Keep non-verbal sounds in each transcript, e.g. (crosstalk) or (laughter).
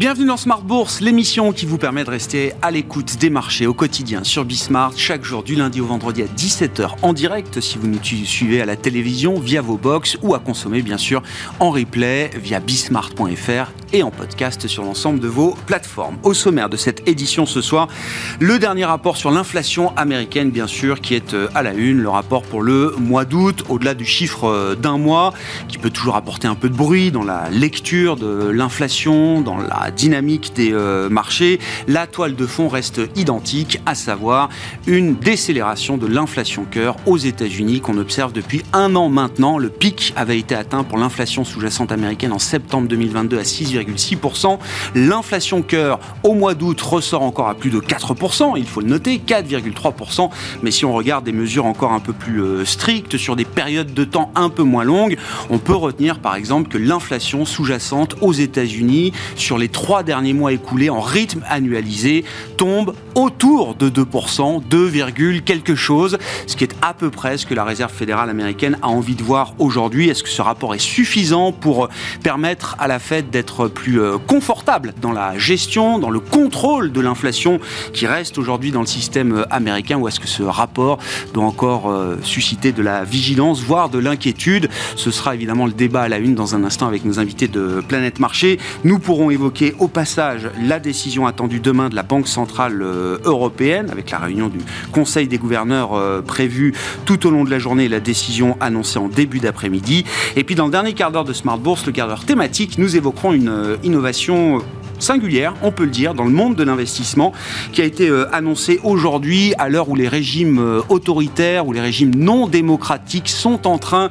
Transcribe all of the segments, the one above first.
Bienvenue dans Smart Bourse, l'émission qui vous permet de rester à l'écoute des marchés au quotidien sur Bismart, chaque jour du lundi au vendredi à 17h en direct si vous nous suivez à la télévision via vos box ou à consommer bien sûr en replay via bismart.fr et en podcast sur l'ensemble de vos plateformes. Au sommaire de cette édition ce soir, le dernier rapport sur l'inflation américaine bien sûr qui est euh, à la une, le rapport pour le mois d'août, au-delà du chiffre euh, d'un mois qui peut toujours apporter un peu de bruit dans la lecture de l'inflation, dans la dynamique des euh, marchés, la toile de fond reste identique, à savoir une décélération de l'inflation cœur aux États-Unis qu'on observe depuis un an maintenant. Le pic avait été atteint pour l'inflation sous-jacente américaine en septembre 2022 à 6,6%. L'inflation cœur au mois d'août ressort encore à plus de 4%, il faut le noter, 4,3%. Mais si on regarde des mesures encore un peu plus euh, strictes sur des périodes de temps un peu moins longues, on peut retenir par exemple que l'inflation sous-jacente aux États-Unis sur les trois derniers mois écoulés en rythme annualisé tombe autour de 2%, 2, quelque chose, ce qui est à peu près ce que la Réserve fédérale américaine a envie de voir aujourd'hui. Est-ce que ce rapport est suffisant pour permettre à la Fed d'être plus euh, confortable dans la gestion, dans le contrôle de l'inflation qui reste aujourd'hui dans le système euh, américain ou est-ce que ce rapport doit encore euh, susciter de la vigilance, voire de l'inquiétude? Ce sera évidemment le débat à la une dans un instant avec nos invités de Planète Marché. Nous pourrons évoquer au passage la décision attendue demain de la Banque Centrale Européenne, avec la réunion du Conseil des gouverneurs prévue tout au long de la journée la décision annoncée en début d'après-midi. Et puis dans le dernier quart d'heure de Smart Bourse, le quart d'heure thématique, nous évoquerons une innovation singulière, on peut le dire, dans le monde de l'investissement, qui a été euh, annoncé aujourd'hui à l'heure où les régimes euh, autoritaires ou les régimes non démocratiques sont en train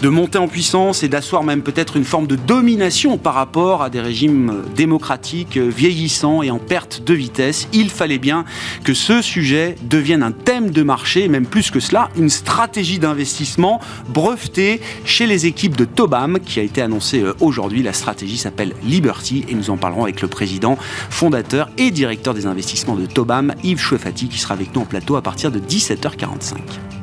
de monter en puissance et d'asseoir même peut-être une forme de domination par rapport à des régimes euh, démocratiques vieillissants et en perte de vitesse. Il fallait bien que ce sujet devienne un thème de marché, même plus que cela, une stratégie d'investissement brevetée chez les équipes de Tobam qui a été annoncée aujourd'hui. La stratégie s'appelle Liberty et nous en parlerons avec le président, fondateur et directeur des investissements de Tobam, Yves Chouefati, qui sera avec nous en plateau à partir de 17h45.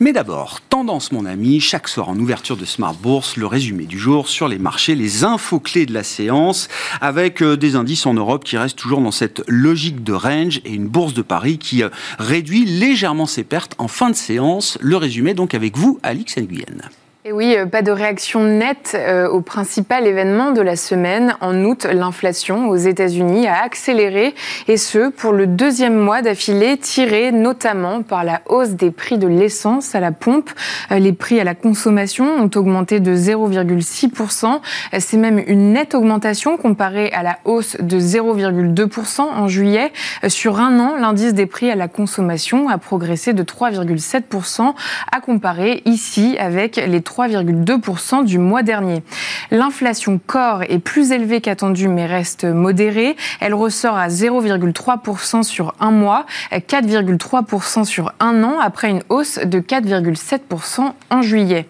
Mais d'abord, tendance mon ami, chaque soir en ouverture de Smart Bourse, le résumé du jour sur les marchés, les infos clés de la séance, avec euh, des indices en Europe qui restent toujours dans cette logique de range et une bourse de Paris qui euh, réduit légèrement ses pertes en fin de séance. Le résumé donc avec vous, Alix Nguyen. Et oui, euh, pas de réaction nette euh, au principal événement de la semaine. En août, l'inflation aux États-Unis a accéléré, et ce, pour le deuxième mois d'affilée, tiré notamment par la hausse des prix de l'essence à la pompe. Euh, les prix à la consommation ont augmenté de 0,6%. C'est même une nette augmentation comparée à la hausse de 0,2% en juillet. Sur un an, l'indice des prix à la consommation a progressé de 3,7%, à comparer ici avec les 3 3,2% du mois dernier. L'inflation corps est plus élevée qu'attendu mais reste modérée. Elle ressort à 0,3% sur un mois, 4,3% sur un an après une hausse de 4,7% en juillet.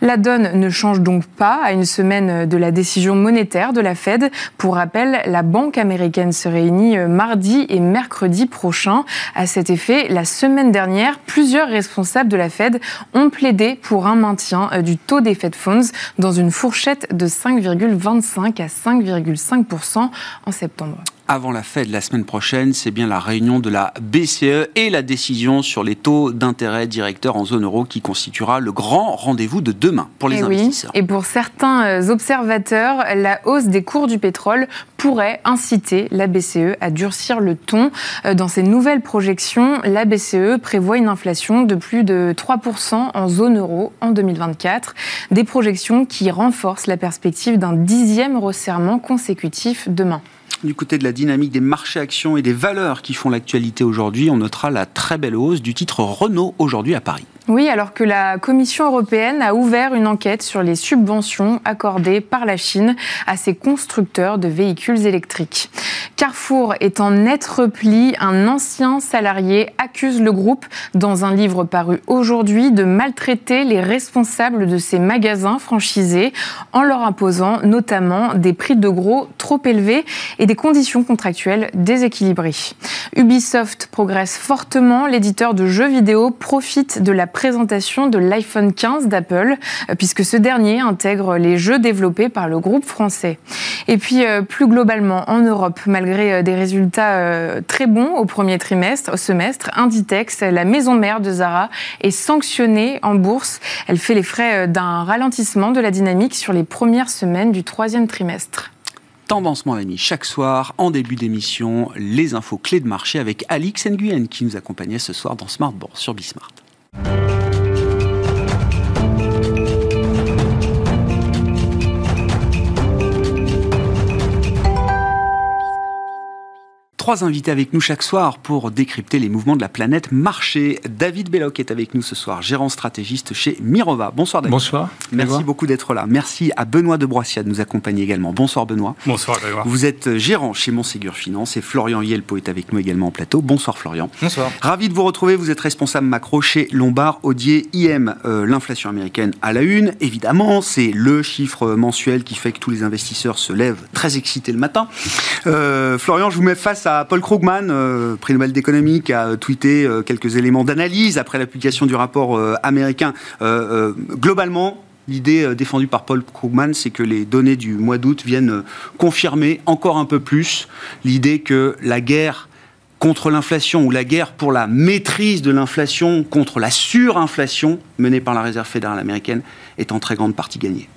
La donne ne change donc pas à une semaine de la décision monétaire de la Fed. Pour rappel, la Banque américaine se réunit mardi et mercredi prochain. À cet effet, la semaine dernière, plusieurs responsables de la Fed ont plaidé pour un maintien du taux des Fed Funds dans une fourchette de 5,25 à 5,5% en septembre avant la fête de la semaine prochaine, c'est bien la réunion de la BCE et la décision sur les taux d'intérêt directeurs en zone euro qui constituera le grand rendez-vous de demain pour les et investisseurs. Oui. Et pour certains euh, observateurs, la hausse des cours du pétrole pourrait inciter la BCE à durcir le ton. Euh, dans ses nouvelles projections, la BCE prévoit une inflation de plus de 3% en zone euro en 2024. Des projections qui renforcent la perspective d'un dixième resserrement consécutif demain. Du côté de la dynamique des marchés actions et des valeurs qui font l'actualité aujourd'hui, on notera la très belle hausse du titre Renault aujourd'hui à Paris. Oui, alors que la Commission européenne a ouvert une enquête sur les subventions accordées par la Chine à ses constructeurs de véhicules électriques. Carrefour est en net repli. Un ancien salarié accuse le groupe, dans un livre paru aujourd'hui, de maltraiter les responsables de ses magasins franchisés en leur imposant notamment des prix de gros trop élevés et des conditions contractuelles déséquilibrées. Ubisoft progresse fortement. L'éditeur de jeux vidéo profite de la présentation de l'iPhone 15 d'Apple, puisque ce dernier intègre les jeux développés par le groupe français. Et puis, euh, plus globalement, en Europe, malgré euh, des résultats euh, très bons au premier trimestre, au semestre, Inditex, la maison mère de Zara, est sanctionnée en bourse. Elle fait les frais d'un ralentissement de la dynamique sur les premières semaines du troisième trimestre. Tendance, mon ami, chaque soir, en début d'émission, les infos clés de marché avec Alix Nguyen qui nous accompagnait ce soir dans Smart sur Bismart. Trois invités avec nous chaque soir pour décrypter les mouvements de la planète marché. David Belloc est avec nous ce soir, gérant stratégiste chez Mirova. Bonsoir David. Bonsoir. Merci beaucoup d'être là. Merci à Benoît de Broissia de nous accompagner également. Bonsoir Benoît. Bonsoir Vous êtes gérant chez Monségur Finance et Florian Yelpo est avec nous également en plateau. Bonsoir Florian. Bonsoir. Ravi de vous retrouver. Vous êtes responsable macro chez Lombard Odier IM. Euh, l'inflation américaine à la une, évidemment, c'est le chiffre mensuel qui fait que tous les investisseurs se lèvent très excités le matin. Euh, Florian, je vous mets face à Paul Krugman, euh, prix Nobel d'économie, a tweeté euh, quelques éléments d'analyse après la publication du rapport euh, américain. globalement, L'idée défendue par Paul Krugman, c'est que les données du mois d'août viennent confirmer encore un peu plus l'idée que la guerre contre l'inflation ou la guerre pour la maîtrise de l'inflation contre la surinflation menée par la Réserve fédérale américaine est en très grande partie gagnée.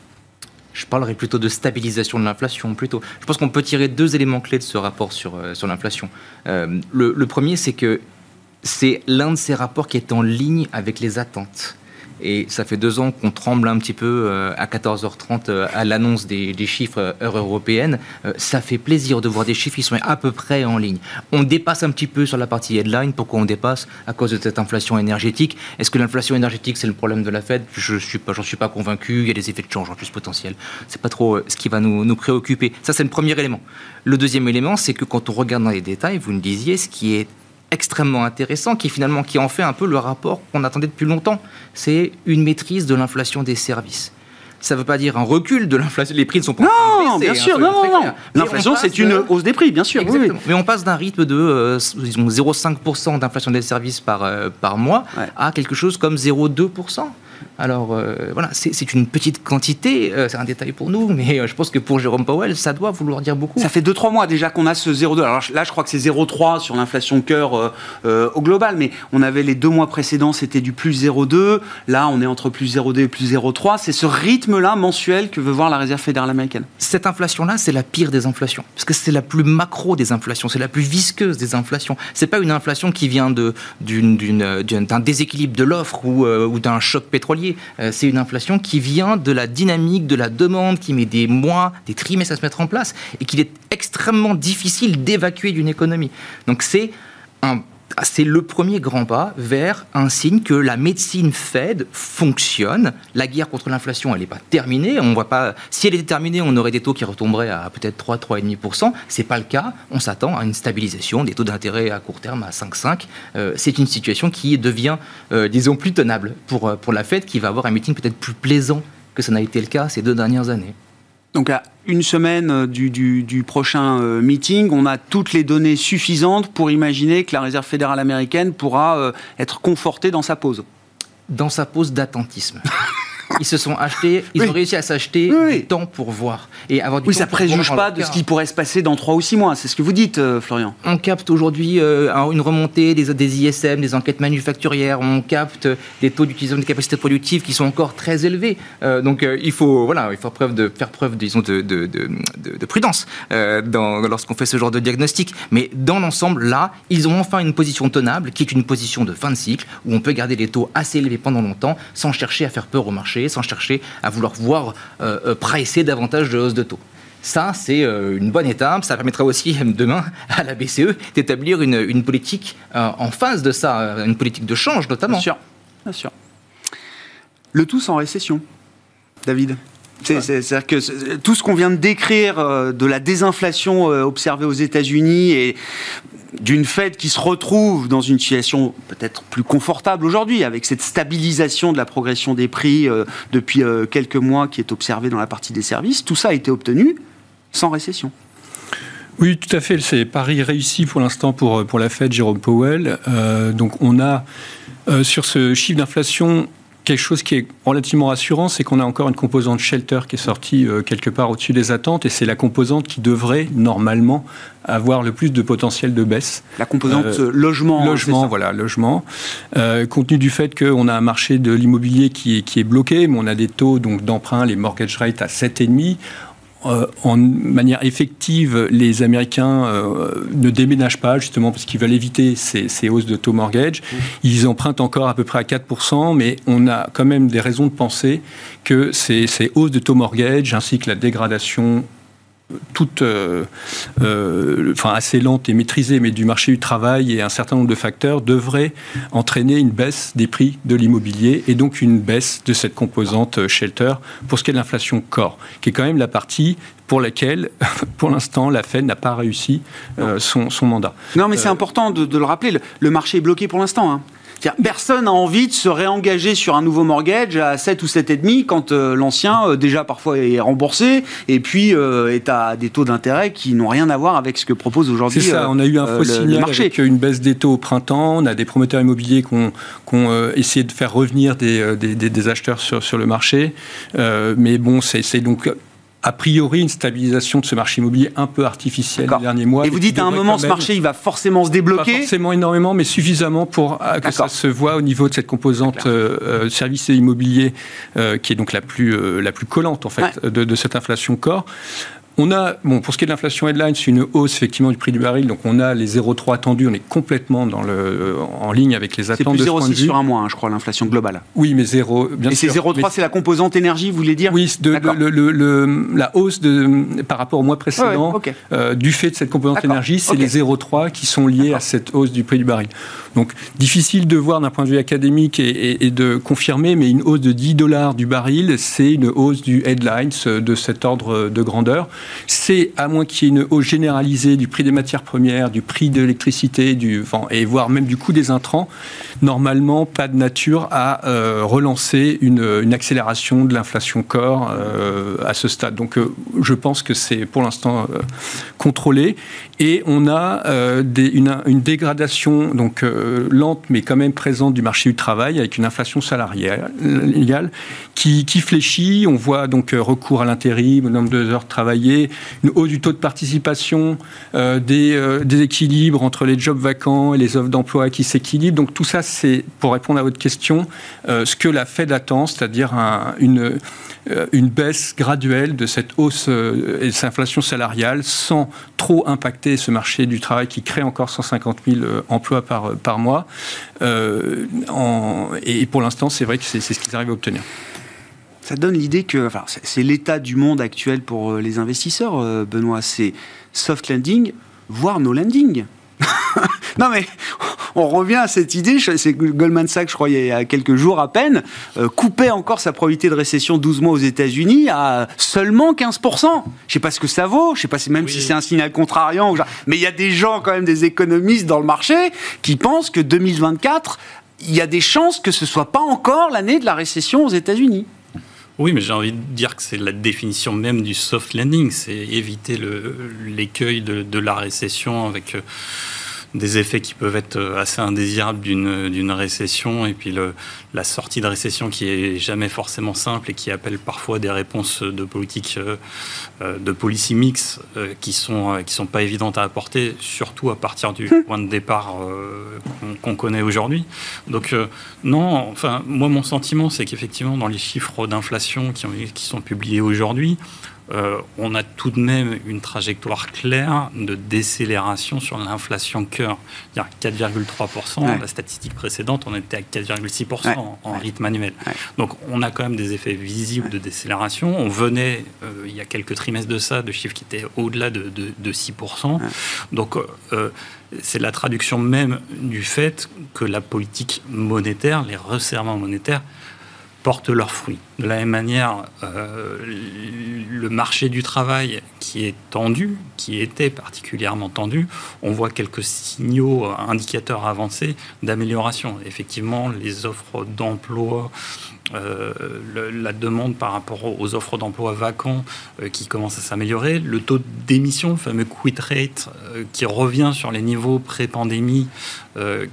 Je parlerai plutôt de stabilisation de l'inflation. Plutôt, je pense qu'on peut tirer deux éléments clés de ce rapport sur, euh, sur l'inflation. Euh, le, le, premier, c'est que c'est l'un de ces rapports qui est en ligne avec les attentes. Et ça fait deux ans qu'on tremble un petit peu euh, à 14h30 euh, à l'annonce des, chiffres euh, heure européenne. ça fait plaisir de voir des chiffres qui sont à peu près en ligne. On dépasse un petit peu sur la partie headline. Pourquoi on dépasse? À cause de cette inflation énergétique. Est-ce que l'inflation énergétique, c'est le problème de la Fed? Je ne suis, pas, suis pas convaincu. Il y a des effets de change en plus potentiels. C'est pas trop ce qui va nous, nous préoccuper. Ça, c'est le premier élément. Le deuxième élément, c'est que quand on regarde dans les détails, vous nous disiez, ce qui est extrêmement intéressant, qui finalement qui en fait un peu le rapport qu'on attendait depuis longtemps. C'est une maîtrise de l'inflation des services. Ça ne veut pas dire un recul de l'inflation. Les prix ne sont pas non, bien hein, sûr, non, non, L'inflation, c'est une hausse des prix, bien sûr. Mais on passe d'un rythme de euh, 0,5% d'inflation des services par, euh, par mois à quelque chose comme 0,2%. Alors euh, voilà, c'est une petite quantité, euh, c'est un détail pour nous, mais euh, je pense que pour Jérôme Powell, ça doit vouloir dire beaucoup. Ça fait 2-3 mois déjà qu'on a ce 0,2. Alors là, je crois que c'est 0,3 sur l'inflation cœur au global, mais on avait les deux mois précédents, c'était du plus 0,2. Là, on est entre plus 0,2 et plus 0,3. C'est ce rythme-là mensuel que veut voir la Réserve fédérale américaine. Cette inflation-là, c'est la pire des inflations, parce que c'est la plus macro des inflations, c'est la plus visqueuse des inflations. C'est pas une inflation qui vient d'un déséquilibre de l'offre ou, ou d'un choc pétrolier euh, c'est une inflation qui vient de la dynamique de la demande, qui met des mois, des trimestres à se mettre en place, et qu'il est extrêmement difficile d'évacuer d'une économie. Donc c'est un c'est le premier grand pas vers un signe que la médecine Fed fonctionne. La guerre contre l'inflation, elle n'est pas terminée. On voit pas. Si elle était terminée, on aurait des taux qui retomberaient à peut-être 3, 3,5%. C'est pas le cas. On s'attend à une stabilisation des taux d'intérêt à court terme à 5,5. Euh, c'est une situation qui devient, euh, disons, plus tenable pour, euh, pour la Fed, qui va avoir un meeting peut-être plus plaisant que ça n'a été le cas ces deux dernières années. Donc à une semaine euh, du, prochain euh, meeting, on a toutes les données suffisantes pour imaginer que la Réserve fédérale américaine pourra euh, être confortée dans sa pause. Dans sa pause d'attentisme. (laughs) ils se sont achetés, ils ont réussi à s'acheter du temps pour voir et avoir du oui, ça ne préjuge pas de ce qui pourrait se passer dans trois ou six mois. C'est ce que vous dites, euh, Florian. On capte aujourd'hui euh, une remontée des, des, ISM, des enquêtes manufacturières. On capte des taux d'utilisation de capacités productives qui sont encore très élevés. Euh, donc il faut voilà, il faut preuve de faire preuve, disons, de, de, de, de prudence lorsqu'on fait ce genre de diagnostic. Mais dans l'ensemble, là, ils ont enfin une position tenable, qui est une position de fin de cycle où on peut garder les taux assez élevés pendant longtemps sans chercher à faire peur au marché sans chercher à vouloir voir euh, euh, presser davantage de hausse de taux. Ça, c'est euh, une bonne étape. Ça permettra aussi (laughs) demain à la BCE d'établir une, politique en phase de ça, une politique de change notamment. Bien sûr, bien sûr. Le tout sans récession, David. C'est-à-dire que tout ce qu'on vient de décrire de la désinflation observée aux États-Unis et d'une Fed qui se retrouve dans une situation peut-être plus confortable aujourd'hui, avec cette stabilisation de la progression des prix euh, depuis euh, quelques mois qui est observée dans la partie des services, tout ça a été obtenu sans récession. Oui, tout à fait. C'est Paris réussi pour l'instant pour, pour la Fed, Jérôme Powell. Euh, donc on a sur ce chiffre d'inflation quelque chose qui est relativement rassurant, c'est qu'on a encore une composante shelter qui est sortie euh, quelque part au-dessus des attentes, et c'est la composante qui devrait normalement avoir le plus de potentiel de baisse. La composante euh, logement. Hein, logement, voilà, logement. Euh, compte tenu du fait qu'on a un marché de l'immobilier qui est, qui est bloqué, mais on a des taux donc d'emprunt, les mortgage rates à 7,5. Euh, en manière effective, les Américains euh, ne déménagent pas, justement parce qu'ils veulent éviter ces, hausses de taux mortgage. Mmh. Ils empruntent encore à peu près à 4%, mais on a quand même des raisons de penser que ces, ces hausses de taux mortgage, ainsi que la dégradation toute, euh, euh, enfin assez lente et maîtrisée, mais du marché du travail et un certain nombre de facteurs devraient entraîner une baisse des prix de l'immobilier et donc une baisse de cette composante euh, shelter pour ce qui est de l'inflation corps, qui est quand même la partie pour laquelle, (laughs) pour l'instant, la Fed n'a pas réussi son, mandat. Non, mais c'est important de, le rappeler. Le, marché est bloqué pour l'instant. Hein. Personne n'a envie de se réengager sur un nouveau mortgage à 7 ou 7,5 quand euh, l'ancien, euh, déjà parfois, est remboursé et puis euh, est à des taux d'intérêt qui n'ont rien à voir avec ce que propose aujourd'hui C'est ça, on a eu un faux signal marché. avec une baisse des taux au printemps, on a des promoteurs immobiliers qui ont, essayé de faire revenir des, des, acheteurs sur, sur le marché. mais bon, c'est donc a priori une stabilisation de ce marché immobilier un peu artificiel les derniers mois. Et vous dites à un moment ce marché il va forcément se débloquer Pas forcément énormément, mais suffisamment pour euh, que ça se voit au niveau de cette composante euh, euh, services immobiliers qui est donc la plus, la plus collante en fait de, de, cette inflation corps. On a, bon, pour ce qui est de l'inflation headline, c'est une hausse effectivement du prix du baril. Donc on a les 0,3 attendus. On est complètement dans le, en ligne avec les attentes de 0,6 sur un mois, hein, je crois, l'inflation globale. Oui, mais 0, bien Et c'est 0,3, c'est la composante énergie, vous voulez dire Oui, de, le, la hausse de, par rapport au mois précédent, euh, du fait de cette composante énergie, c'est les 0,3 qui sont liés à cette hausse du prix du baril. Donc difficile de voir d'un point de vue académique et, de confirmer, mais une hausse de 10 dollars du baril, c'est une hausse du headlines de cet ordre de grandeur. C'est, à moins qu'il y ait une hausse généralisée du prix des matières premières, du prix de l'électricité, du vent, et voire même du coût des intrants, normalement pas de nature à euh, relancer une, accélération de l'inflation corps euh, à ce stade. Donc euh, je pense que c'est pour l'instant contrôlé. Et on a une, dégradation donc lente mais quand même présente du marché du travail avec une inflation salariale qui, qui fléchit. On voit donc recours à l'intérim, au nombre d'heures travaillées une hausse du taux de participation, euh, des, euh, des, équilibres entre les jobs vacants et les offres d'emploi qui s'équilibrent. Donc tout ça, c'est, pour répondre à votre question, euh, ce que la Fed attend, c'est-à-dire une, baisse graduelle de cette hausse et de cette inflation salariale sans trop impacter ce marché du travail qui crée encore 150 000 emplois par, mois. Et pour l'instant, c'est vrai que c'est ce qu'ils arrivent à obtenir ça donne l'idée que enfin, c'est l'état du monde actuel pour euh, les investisseurs, euh, Benoît. C'est soft landing, voire no landing. (laughs) non mais on revient à cette idée, c'est Goldman Sachs, je crois, il y a quelques jours à peine, euh, coupait encore sa probabilité de récession 12 mois aux États-Unis à seulement 15%. Je sais pas ce que ça vaut, je sais pas même si c'est un signal contrariant, mais il y a des gens quand même, des économistes dans le marché, qui pensent que 2024, il y a des chances que ce soit pas encore l'année de la récession aux États-Unis. Oui, mais j'ai envie de dire que c'est la définition même du soft landing, c'est éviter l'écueil de, la récession avec euh, des effets qui peuvent être euh, assez indésirables d'une récession et puis le, la sortie de récession qui est jamais forcément simple et qui appelle parfois des réponses de politique euh, euh, de policy mix qui sont qui sont pas évidentes à apporter surtout à partir du hmm. point de départ qu'on connaît aujourd'hui donc non enfin moi mon sentiment c'est qu'effectivement dans les chiffres d'inflation qui, qui sont publiés aujourd'hui euh, on a tout de même une trajectoire claire de décélération sur l'inflation cœur. 4,3%, la statistique précédente, on était à 4,6% en, rythme annuel. Donc on a quand même des effets visibles de décélération. On venait, euh, il y a quelques trimestres de ça, de chiffres qui étaient au-delà de, 6%. Donc euh, c'est la traduction même du fait que la politique monétaire, les resserrements monétaires, portent leurs fruits. De la même manière, euh, le marché du travail qui est tendu, qui était particulièrement tendu, on voit quelques signaux, indicateurs avancés d'amélioration. Effectivement, les offres d'emploi euh, la demande par rapport aux offres d'emploi vacants euh, qui commence à s'améliorer, le taux d'émission, le fameux quit rate, euh, qui revient sur les niveaux pré-pandémie,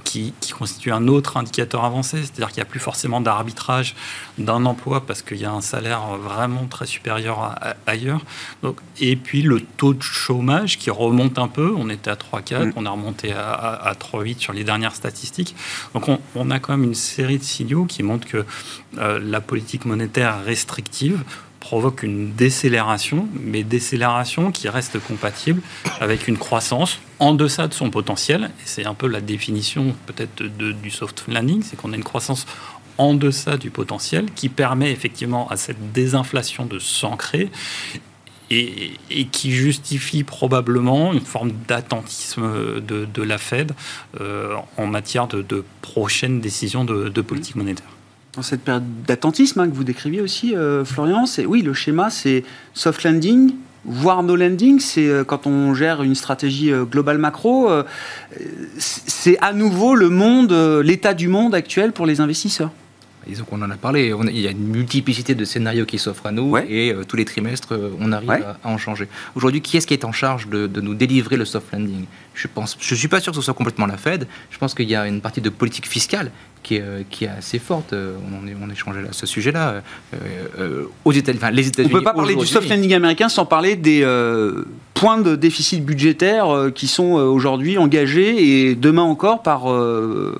qui, constitue un autre indicateur avancé, c'est-à-dire qu'il n'y a plus forcément d'arbitrage d'un emploi parce qu'il y a un salaire vraiment très supérieur ailleurs. Donc, et puis le taux de chômage qui remonte un peu, on était à 3,4, mm. on a remonté à, à, 3,8 sur les dernières statistiques. Donc on, on, a quand même une série de signaux qui montrent que euh, la politique monétaire restrictive provoque une décélération, mais décélération qui reste compatible avec une croissance en deçà de son potentiel. Et c'est un peu la définition peut-être du soft landing, c'est qu'on a une croissance en deçà du potentiel qui permet effectivement à cette désinflation de s'ancrer et, qui justifie probablement une forme d'attentisme de, la Fed euh, en matière de, prochaines décisions de politique monétaire dans cette période d'attentisme hein, que vous décriviez aussi, euh, Florian, c'est oui, le schéma, c'est soft landing, voire no landing, c'est euh, quand on gère une stratégie globale macro, c'est à nouveau le monde, l'état du monde actuel pour les investisseurs. Qu'on en a parlé, il y a une multiplicité de scénarios qui s'offrent à nous et tous les trimestres, on arrive à, en changer. Aujourd'hui, qui est-ce qui est en charge de, de, nous délivrer le soft landing? Je pense, je suis pas sûr que ce soit complètement la Fed. Je pense qu'il y a une partie de politique fiscale qui est, euh, qui est assez forte. Euh, on, est, on échangeait à ce sujet-là. Euh, aux États, enfin, les États-Unis. On ne peut pas parler du soft landing américain sans parler des points de déficit budgétaire qui sont aujourd'hui engagés et demain encore par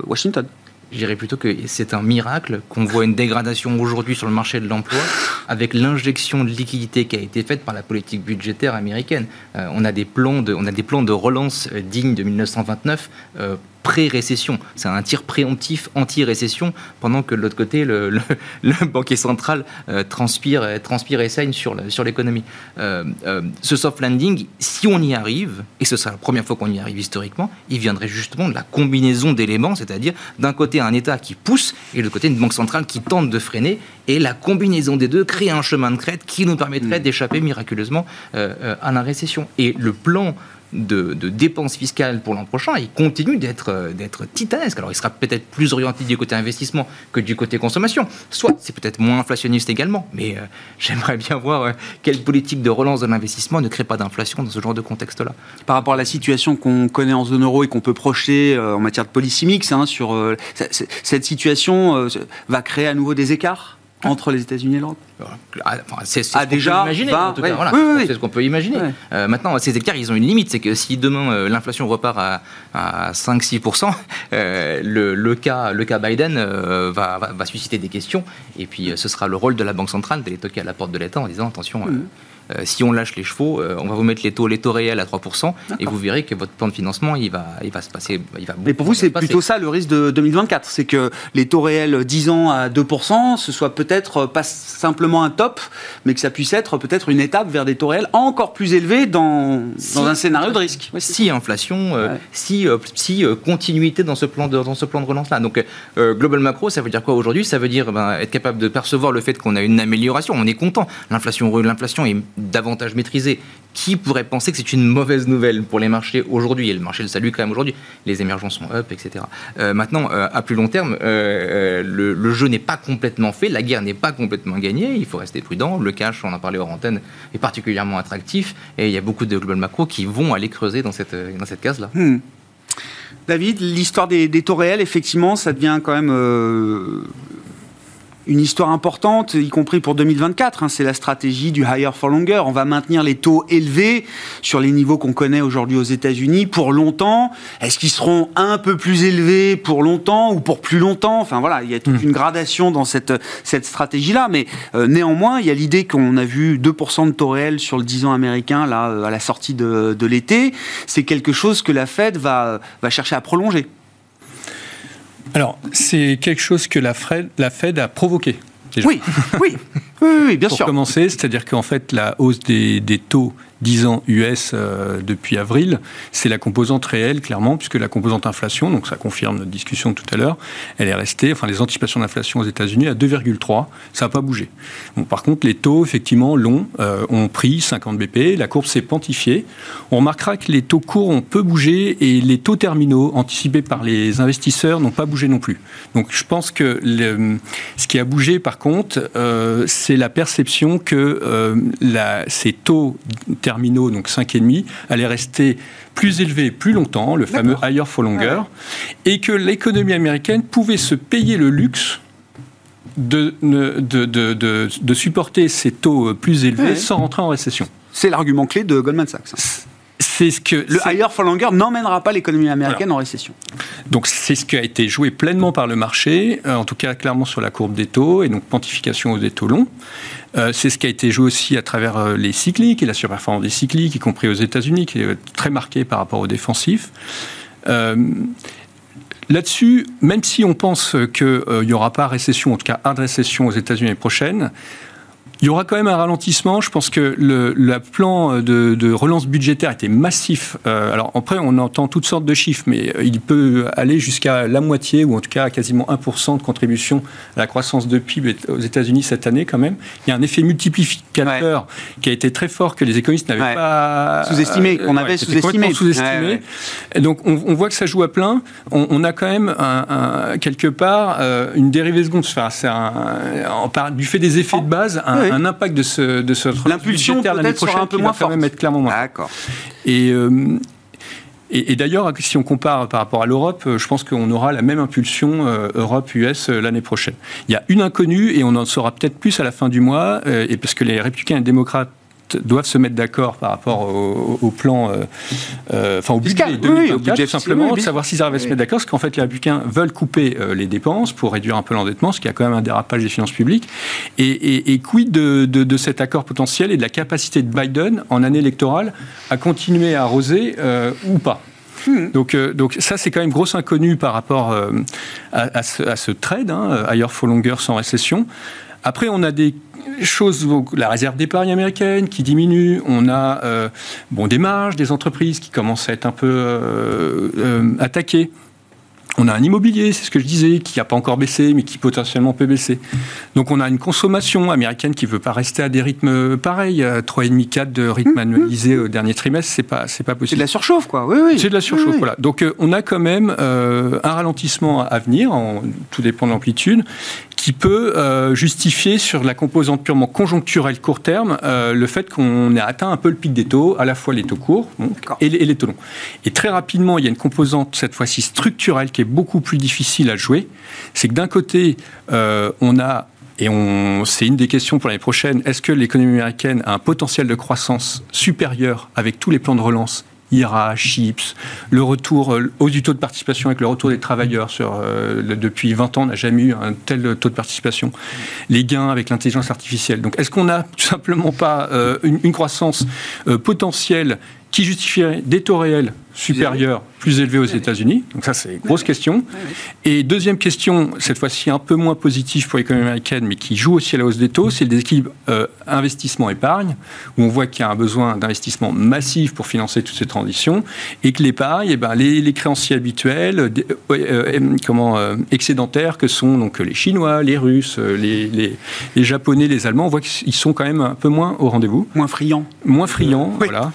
Washington. Je dirais plutôt que c'est un miracle qu'on voit une dégradation aujourd'hui sur le marché de l'emploi avec l'injection de liquidité qui a été faite par la politique budgétaire américaine. on, a des plans de, on a des plans de relance dignes de 1929 pré-récession. C'est un tir préemptif anti-récession, pendant que de l'autre côté, le, le, (laughs) banquier central euh, transpire, euh, transpire et saigne sur l'économie. Euh, ce soft landing, si on y arrive, et ce sera la première fois qu'on y arrive historiquement, il viendrait justement de la combinaison d'éléments, c'est-à-dire d'un côté un État qui pousse, et de l'autre côté une banque centrale qui tente de freiner, et la combinaison des deux crée un chemin de crête qui nous permettrait mm. d'échapper miraculeusement à la récession. Et le plan de, dépenses fiscales pour l'an prochain, il continue d'être, euh, d'être titanesque. Alors il sera peut-être plus orienté du côté investissement que du côté consommation. Soit c'est peut-être moins inflationniste également, mais euh, (laughs) j'aimerais bien voir euh, quelle politique de relance de l'investissement ne crée pas d'inflation dans ce genre de contexte-là. Par rapport à la situation qu'on connaît en zone euro et qu'on peut projeter en matière de policy mix, hein, cette situation va créer à nouveau des écarts? Entre les États-Unis et l'Europe ah, C'est ce ah, qu'on peut imaginer. c'est ce qu'on peut imaginer. Euh, maintenant, ces écarts, ils ont une limite. C'est que si demain euh, l'inflation repart à, 5-6%, euh, le, cas, le cas Biden va, va, susciter des questions. Et puis, ce sera le rôle de la Banque centrale d'aller toquer à la porte de l'État en disant attention. Euh, si on lâche les chevaux, euh, on va vous mettre les taux, les taux réels à 3%, et vous verrez que votre plan de financement, il va, il va se passer. Il va Mais pour vous, c'est plutôt ça le risque de 2024, c'est que les taux réels 10 ans à 2%, ce soit peut-être pas simplement un top, mais que ça puisse être peut-être une étape vers des taux réels encore plus élevés dans, dans un scénario de risque. si inflation, euh, si, si continuité dans ce plan de, dans ce plan de relance-là. Donc, global macro, ça veut dire quoi aujourd'hui? Ça veut dire ben, être capable de percevoir le fait qu'on a une amélioration. On est content. L'inflation, l'inflation est davantage maîtrisé. Qui pourrait penser que c'est une mauvaise nouvelle pour les marchés aujourd'hui? Et le marché le salue quand même aujourd'hui. Les émergents sont up, etc. Euh, maintenant, euh, à plus long terme, euh, le, jeu n'est pas complètement fait, la guerre n'est pas complètement gagnée, il faut rester prudent. Le cash, on en parlait hors antenne, est particulièrement attractif et il y a beaucoup de global macro qui vont aller creuser dans cette, dans cette case-là. Hmm. David, l'histoire des, des, taux réels, effectivement, ça devient quand même une histoire importante, y compris pour 2024. Hein, c'est la stratégie du higher for longer. On va maintenir les taux élevés sur les niveaux qu'on connaît aujourd'hui aux États-Unis pour longtemps. Est-ce qu'ils seront un peu plus élevés pour longtemps ou pour plus longtemps? Enfin voilà, il y a toute hmm. une gradation dans cette, cette stratégie-là. Mais euh, néanmoins, il y a l'idée qu'on a vu 2% de taux réels sur le 10 ans américain là, à la sortie de, de l'été. C'est quelque chose que la Fed va, va chercher à prolonger. Alors, c'est quelque chose que la Fed, la Fed a provoqué. Oui, oui. Oui, bien (laughs) pour sûr. Pour commencer, c'est-à-dire qu'en fait, la hausse des, des taux 10 ans US euh, depuis avril, c'est la composante réelle, clairement, puisque la composante inflation, donc ça confirme notre discussion tout à l'heure, elle est restée, enfin les anticipations d'inflation aux États-Unis à 2,3, ça n'a pas bougé. Bon, par contre, les taux, effectivement, longs, euh, ont pris 50 BP, la courbe s'est pentifiée. On remarquera que les taux courts ont peu bougé et les taux terminaux anticipés par les investisseurs n'ont pas bougé non plus. Donc je pense que ce qui a bougé, par contre, euh, c'est la perception que ces taux donc 5,5, allaient rester plus élevés plus longtemps, le fameux higher for longer, et que l'économie américaine pouvait se payer le luxe de, de, de, de, de supporter ces taux plus élevés Ouais. sans rentrer en récession. C'est l'argument clé de Goldman Sachs. C'est ce que Le higher for longer n'emmènera pas l'économie américaine en récession. donc c'est ce qui a été joué pleinement par le marché, euh, en tout cas clairement sur la courbe des taux et donc pontification aux des taux longs. Euh, c'est ce qui a été joué aussi à travers euh, les cycliques et la surperformance des cycliques, y compris aux États-Unis, qui est très marquée par rapport aux défensifs. Euh, Là-dessus, même si on pense qu'il n'y aura pas récession, en tout cas hard récession aux États-Unis l'année prochaine, il y aura quand même un ralentissement. Je pense que le, le plan de, de relance budgétaire était massif. Euh, alors après, on entend toutes sortes de chiffres, mais euh, il peut aller jusqu'à la moitié, ou en tout cas à quasiment 1% de contribution à la croissance de PIB aux États-Unis cette année quand même. Il y a un effet multiplicateur qui a été très fort que les économistes n'avaient Ouais. pas... Sous-estimé, qu'on avait c'était complètement sous-estimé. sous-estimé. Donc on, on voit que ça joue à plein. On, on a quand même un, un- quelque part euh, une dérivée seconde. Enfin, un, en par- du fait des effets de base, un, Oui. un impact de ce de ce L'impulsion l'année prochaine un peu moins va quand même forte. être clairement moins. forte. D'accord. Et euh, et, et d'ailleurs, si on compare par rapport à l'Europe, euh, je pense qu'on aura la même impulsion euh, Europe-US euh, l'année prochaine. Il y a une inconnue et on en saura peut-être plus à la fin du mois, euh, et parce que les républicains et les démocrates doivent se mettre d'accord par rapport au, au plan, euh, euh, enfin au budget Fiscal, oui, 2024, au budget tout simplement, fiscal, oui, de savoir s'ils arrivent à se mettre d'accord, parce qu'en fait les républicains veulent couper euh, les dépenses pour réduire un peu l'endettement, ce qui a quand même un dérapage des finances publiques. Et, et, et quid de, de, de cet accord potentiel et de la capacité de Biden en année électorale à continuer à arroser euh, ou pas? Donc, euh, donc ça, c'est quand même grosse inconnue par rapport euh, à, à ce, à ce trade, hein, higher for longer sans récession. Après, on a des choses, la réserve d'épargne américaine qui diminue, on a euh, bon, des marges des entreprises qui commencent à être un peu euh, euh, attaquées. On a un immobilier, c'est ce que je disais, qui n'a pas encore baissé, mais qui potentiellement peut baisser. Donc on a une consommation américaine qui ne veut pas rester à des rythmes pareils, à 3,5-4 de rythme annualisé au dernier trimestre, c'est pas, c'est pas C'est de possible. la surchauffe, quoi. Oui, oui. C'est de la surchauffe, Oui, oui. voilà. Donc euh, on a quand même euh, un ralentissement à venir, en- tout dépend de l'amplitude, qui peut euh, justifier sur la composante purement conjoncturelle court terme euh, le fait qu'on ait atteint un peu le pic des taux, à la fois les taux courts donc, et, les, et les taux longs. Et très rapidement, il y a une composante cette fois-ci structurelle qui est beaucoup plus difficile à jouer. C'est que d'un côté, euh, on a et c'est une des questions pour l'année prochaine. Est-ce que l'économie américaine a un potentiel de croissance supérieur avec tous les plans de relance IRA, CHIPS, le retour euh, hausse du taux de participation avec le retour des travailleurs euh, depuis 20 ans, on n'a jamais eu un tel taux de participation. Les gains avec l'intelligence artificielle. Donc, est-ce qu'on n'a (laughs) tout simplement pas euh, une, croissance potentielle qui justifierait des taux réels supérieurs, plus élevés aux États-Unis Donc ça, c'est une grosse question. Et deuxième question, cette fois-ci un peu moins positive pour l'économie américaine, mais qui joue aussi à la hausse des taux, c'est le déséquilibre euh, investissement-épargne, où on voit qu'il y a un besoin d'investissement massif pour financer toutes ces transitions, et que l'épargne, eh ben, les, les créanciers habituels, euh, euh, comment, euh, excédentaires, que sont donc les Chinois, les Russes, les, les- les Japonais, les Allemands, on voit qu'ils sont quand même un peu moins au rendez-vous Moins friand. moins friand, Oui. voilà.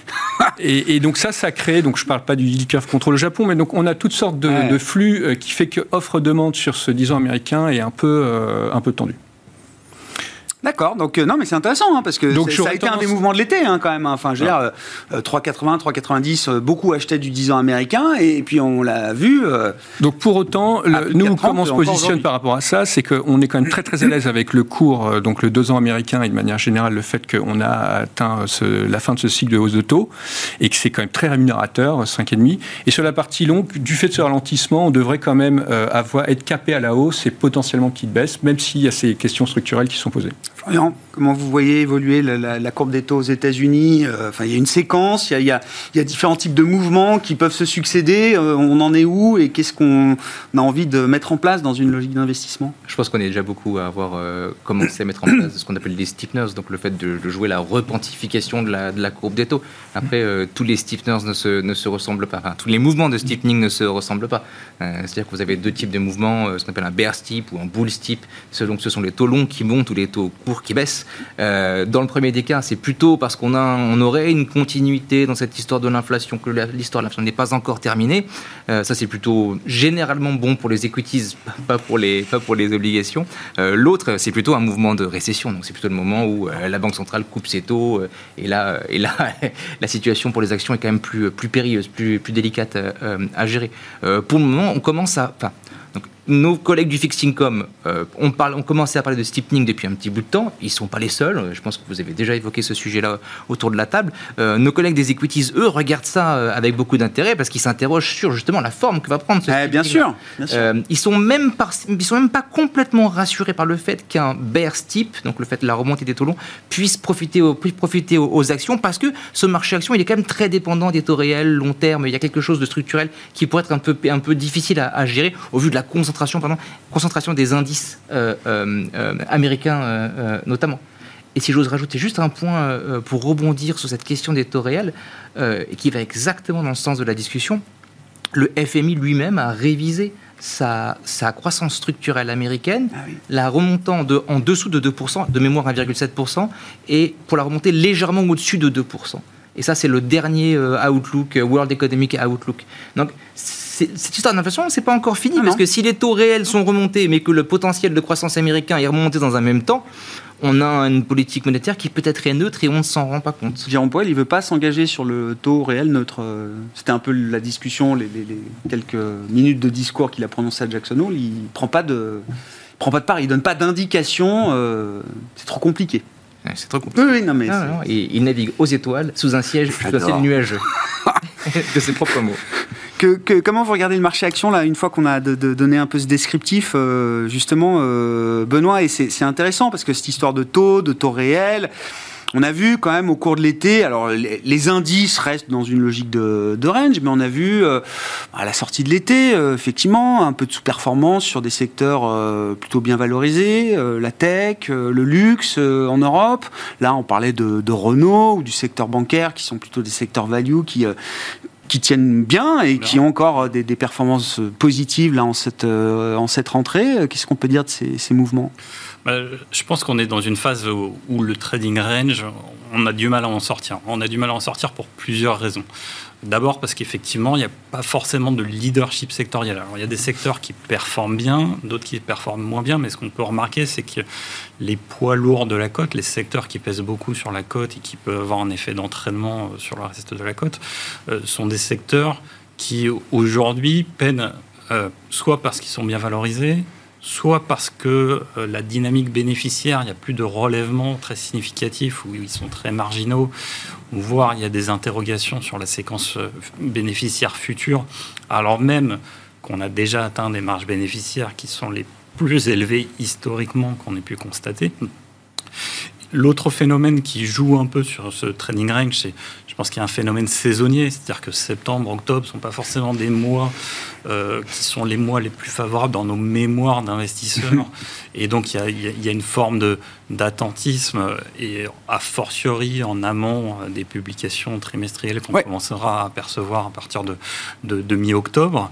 Et, et donc ça, ça crée, donc je parle pas du yield curve contre le Japon, mais donc on a toutes sortes de, Ouais. de flux euh, qui fait que offre-demande sur ce 10 ans américain est un peu, euh, un peu tendu. D'accord, donc euh, non, mais c'est intéressant, hein, parce que Donc, ça a été un des mouvements de l'été, hein, quand même. hein. Enfin, je veux dire, euh, euh, 3,80, 3,90, euh, beaucoup achetaient du 10 ans américain, et, puis on l'a vu. euh, Donc pour autant, le- nous, 4 ans, comment on se positionne par rapport à ça, c'est qu'on est quand même très très à l'aise avec le cours, euh, donc le 2 ans américain et de manière générale le fait qu'on a atteint ce- la fin de ce cycle de hausse de taux et que c'est quand même très rémunérateur, 5,5. Et sur la partie longue, du fait de ce ralentissement, on devrait quand même euh, avoir, être capé à la hausse et potentiellement petite baisse, même s'il y a ces questions structurelles qui sont posées. Comment vous voyez évoluer la, courbe des taux aux États-Unis euh, Enfin, il y a une séquence, il y a, différents types de mouvements qui peuvent se succéder. Euh, on en est où et qu'est-ce qu'on a envie de mettre en place dans une logique d'investissement? Je pense qu'on est déjà beaucoup à avoir euh, commencé à mettre en place ce qu'on appelle des steepness, donc le fait de, jouer la repentification de la, courbe des taux. Après, tous les steepness ne se, ne se ressemblent pas. Enfin, tous les mouvements de steepening ne se ressemblent pas. C'est-à-dire que vous avez deux types de mouvements, ce qu'on appelle un bear steep ou un bull steep. Donc, ce sont les taux longs qui montent ou les taux courts qui baisse. Euh, dans le premier des cas, c'est plutôt parce qu'on a, on aurait une continuité dans cette histoire de l'inflation, que l'histoire de l'inflation n'est pas encore terminée. Euh, ça, c'est plutôt généralement bon pour les equities, (laughs) pas pour les, pas pour les obligations. Euh, l'autre, c'est plutôt un mouvement de récession. Donc, c'est plutôt le moment où la Banque centrale coupe ses taux. et là, et là (laughs) la situation pour les actions est quand même plus, plus périlleuse, plus, plus délicate à gérer. pour le moment, on commence à. Nos collègues du fixed income euh, ont, parlé, commencé à parler de steepening depuis un petit bout de temps. Ils ne sont pas les seuls. Je pense que vous avez déjà évoqué ce sujet-là autour de la table. Euh, nos collègues des equities, eux, regardent ça euh, avec beaucoup d'intérêt parce qu'ils s'interrogent sur justement la forme que va prendre ce eh, bien sûr, ils sont même ils sont même pas complètement rassurés par le fait qu'un bear steep, donc le fait de la remontée des taux longs, puisse profiter, aux, puisse profiter aux, actions parce que ce marché action, il est quand même très dépendant des taux réels, long terme. Il y a quelque chose de structurel qui pourrait être un peu, un peu difficile à, à gérer au vu de la concentration concentration, pardon, concentration des indices euh, euh, euh, américains notamment. Et si j'ose rajouter juste un point pour rebondir sur cette question des taux réels, et qui va exactement dans le sens de la discussion, le FMI lui-même a révisé sa, sa, croissance structurelle américaine, ah la remontant de, en dessous de 2%, de mémoire 1,7%, et pour la remonter légèrement au-dessus de 2%. Et ça, c'est le dernier Outlook, World Economic Outlook. Donc, cette histoire d'inflation, c'est pas encore fini, ah parce que si les taux réels sont remontés, mais que le potentiel de croissance américain est remonté dans un même temps, on a une politique monétaire qui peut-être est neutre et on ne s'en rend pas compte. Jérôme Poel, il ne veut pas s'engager sur le taux réel neutre. C'était un peu la discussion, les, quelques minutes de discours qu'il a prononcé à Jackson Hole. Il ne prend pas de, prend pas de part, il donne pas d'indication. Euh, c'est trop compliqué. c'est trop compliqué. Oui, non, mais il navigue aux étoiles sous un siège assez nuageux. (laughs) (laughs) de ses propres mots. Comment vous regardez le marché action là une fois qu'on a donné un peu ce descriptif euh, justement euh, Benoît? Et c'est intéressant parce que cette histoire de taux, de taux réels on a vu quand même au cours de l'été, alors les, indices restent dans une logique de, range, mais on a vu euh, à la sortie de l'été, effectivement, un peu de sous-performance sur des secteurs plutôt bien valorisés, la tech, le luxe en Europe. Là, on parlait de, de, Renault ou du secteur bancaire, qui sont plutôt des secteurs value qui, qui tiennent bien et qui ont encore des, performances positives là en cette, euh, en cette rentrée. Qu'est-ce qu'on peut dire de ces, mouvements? Bah, Je pense qu'on est dans une phase où, le trading range, on a du mal à en sortir. On a du mal à en sortir pour plusieurs raisons. D'abord parce qu'effectivement, il n'y a pas forcément de leadership sectoriel. Alors, il y a des secteurs qui performent bien, d'autres qui performent moins bien, mais ce qu'on peut remarquer, c'est que les poids lourds de la cote, les secteurs qui pèsent beaucoup sur la cote et qui peuvent avoir un effet d'entraînement euh, sur le reste de la cote, euh, sont des secteurs qui aujourd'hui peinent euh, soit parce qu'ils sont bien valorisés, soit parce que euh, la dynamique bénéficiaire, il n'y a plus de relèvement très significatif, où ils sont très marginaux, voire il y a des interrogations sur la séquence euh, bénéficiaire future, alors même qu'on a déjà atteint des marges bénéficiaires qui sont les plus élevées historiquement qu'on ait pu constater. L'autre phénomène qui joue un peu sur ce trading range, c'est je pense qu'il y a un phénomène saisonnier, c'est-à-dire que septembre, octobre ne sont pas forcément des mois euh, qui sont les mois les plus favorables dans nos mémoires d'investisseurs. (laughs) et donc il y, a, une forme de, d'attentisme et a fortiori en amont des publications trimestrielles qu'on commencera à percevoir à partir de, de, mi-octobre.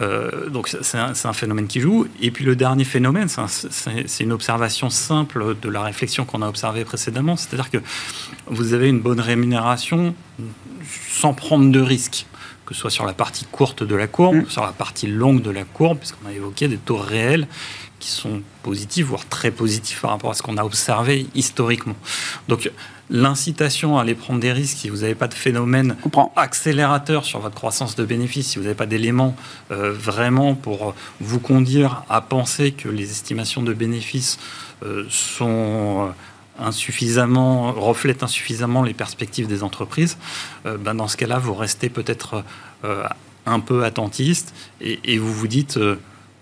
Euh, donc c'est un, un, phénomène qui joue. Et puis le dernier phénomène, c'est une observation simple de la réflexion qu'on a observée précédemment, c'est-à-dire que vous avez une bonne rémunération sans prendre de risques que ce soit sur la partie courte de la courbe, mm. sur la partie longue de la courbe, puisqu'on a évoqué des taux réels qui sont positifs, voire très positifs par rapport à ce qu'on a observé historiquement. Donc l'incitation à aller prendre des risques si vous n'avez pas de phénomène accélérateur sur votre croissance de bénéfices, si vous n'avez pas d'éléments euh, vraiment pour vous conduire à penser que les estimations de bénéfices euh, sont... Euh, insuffisamment, reflètent insuffisamment les perspectives des entreprises, ben dans ce cas-là, vous restez peut-être un peu attentiste et, et, vous vous dites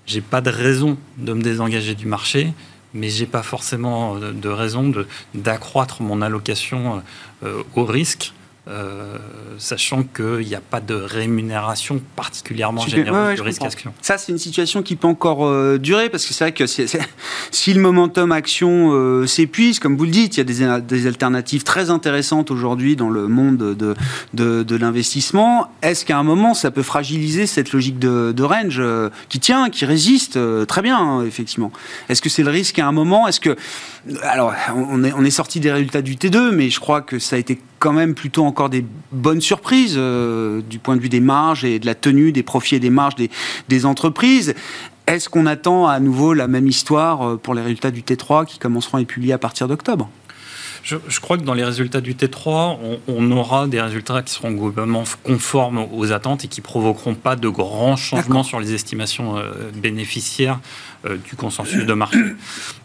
j'ai pas de raison de me désengager du marché, mais j'ai pas forcément de raison d'accroître mon allocation au risque euh, sachant qu'il n'y a pas de rémunération particulièrement généreuse du risque action. Ça, c'est une situation qui peut encore euh, durer, parce que c'est vrai que (laughs) si le momentum action euh, s'épuise, comme vous le dites, il y a des, alternatives très intéressantes aujourd'hui dans le monde de, de, l'investissement. Est-ce qu'à un moment, ça peut fragiliser cette logique de, range qui tient, qui résiste très bien, hein, effectivement? Est-ce que c'est le risque à un moment? Est-ce que... Alors, on est, on est sorti des résultats du T2, mais je crois que ça a été quand même plutôt encore des bonnes surprises euh, du point de vue des marges et de la tenue des profits et des marges des, des entreprises. Est-ce qu'on attend à nouveau la même histoire euh, pour les résultats du T3 qui commenceront à être publiés à partir d'octobre? Je, crois que dans les résultats du T3, on, aura des résultats qui seront globalement conformes aux attentes et qui provoqueront pas de grands changements sur les estimations euh, bénéficiaires euh, du consensus de marché.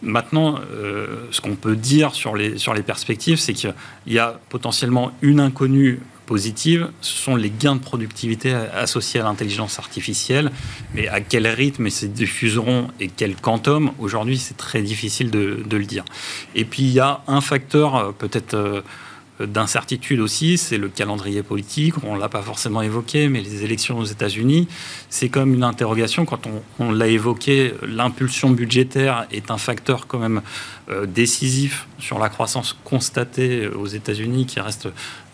Maintenant, euh, ce qu'on peut dire sur les, sur les perspectives, c'est qu'il y a potentiellement une inconnue positive, ce sont les gains de productivité associés à l'intelligence artificielle. Mais à quel rythme ils se diffuseront et quel quantum, aujourd'hui, c'est très difficile de, le dire. Et puis, il y a un facteur euh, peut-être d'incertitude aussi, c'est le calendrier politique. On ne l'a pas forcément évoqué, mais les élections aux États-Unis, c'est comme une interrogation. Quand on, l'a évoqué, l'impulsion budgétaire est un facteur quand même euh, décisif sur la croissance constatée aux États-Unis, qui reste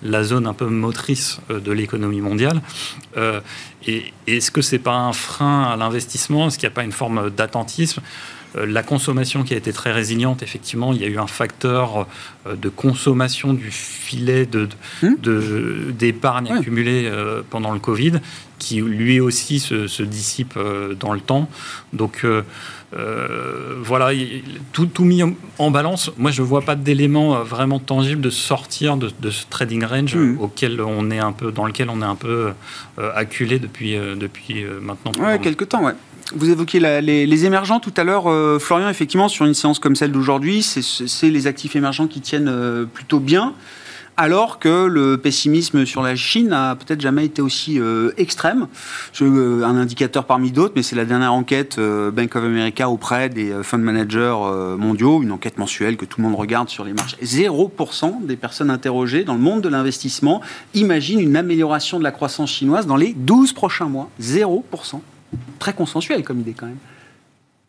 la zone un peu motrice euh, de l'économie mondiale. Euh, et est-ce que c'est pas un frein à l'investissement? Est-ce qu'il n'y a pas une forme d'attentisme? euh, la consommation qui a été très résiliente, effectivement, il y a eu un facteur euh, de consommation du filet d'épargne de, de, hmm accumulée euh, pendant le Covid qui lui aussi se, dissipe dans le temps. Donc voilà, tout, tout, mis en balance, moi je ne vois pas d'éléments vraiment tangibles de sortir de, ce trading range hmm. auquel on est un peu, dans lequel on est un peu acculé depuis, depuis maintenant. Ouais, quelques temps, ouais. Vous évoquiez les, émergents tout à l'heure, euh, Florian, effectivement, sur une séance comme celle d'aujourd'hui, c'est les actifs émergents qui tiennent euh, plutôt bien, alors que le pessimisme sur la Chine n'a peut-être jamais été aussi euh, extrême. un indicateur parmi d'autres, mais c'est la dernière enquête Bank of America auprès des fund managers mondiaux, une enquête mensuelle que tout le monde regarde sur les marchés. 0% des personnes interrogées dans le monde de l'investissement imaginent une amélioration de la croissance chinoise dans les 12 prochains mois. 0% très consensuel comme idée quand même.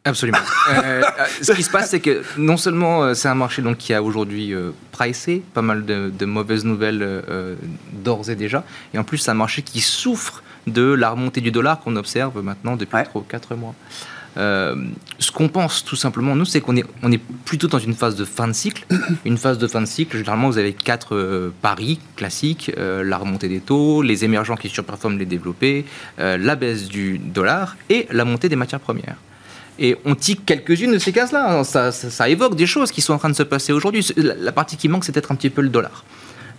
Absolument. (laughs) Euh, euh, ce qui se passe, c'est que non seulement euh, c'est un marché donc, qui a aujourd'hui pricé pas mal de, mauvaises nouvelles d'ores et déjà, et en plus c'est un marché qui souffre de la remontée du dollar qu'on observe maintenant depuis ouais. 4 mois. Euh, ce qu'on pense tout simplement, nous, c'est qu'on est, on est plutôt dans une phase de fin de cycle. (coughs) Une phase de fin de cycle, généralement, vous avez quatre euh, paris classiques euh, la remontée des taux, les émergents qui surperforment les développés, la baisse du dollar et la montée des matières premières. Et on tique quelques-unes de ces cases-là. Ça, ça, évoque des choses qui sont en train de se passer aujourd'hui. La partie qui manque, c'est peut-être un petit peu le dollar.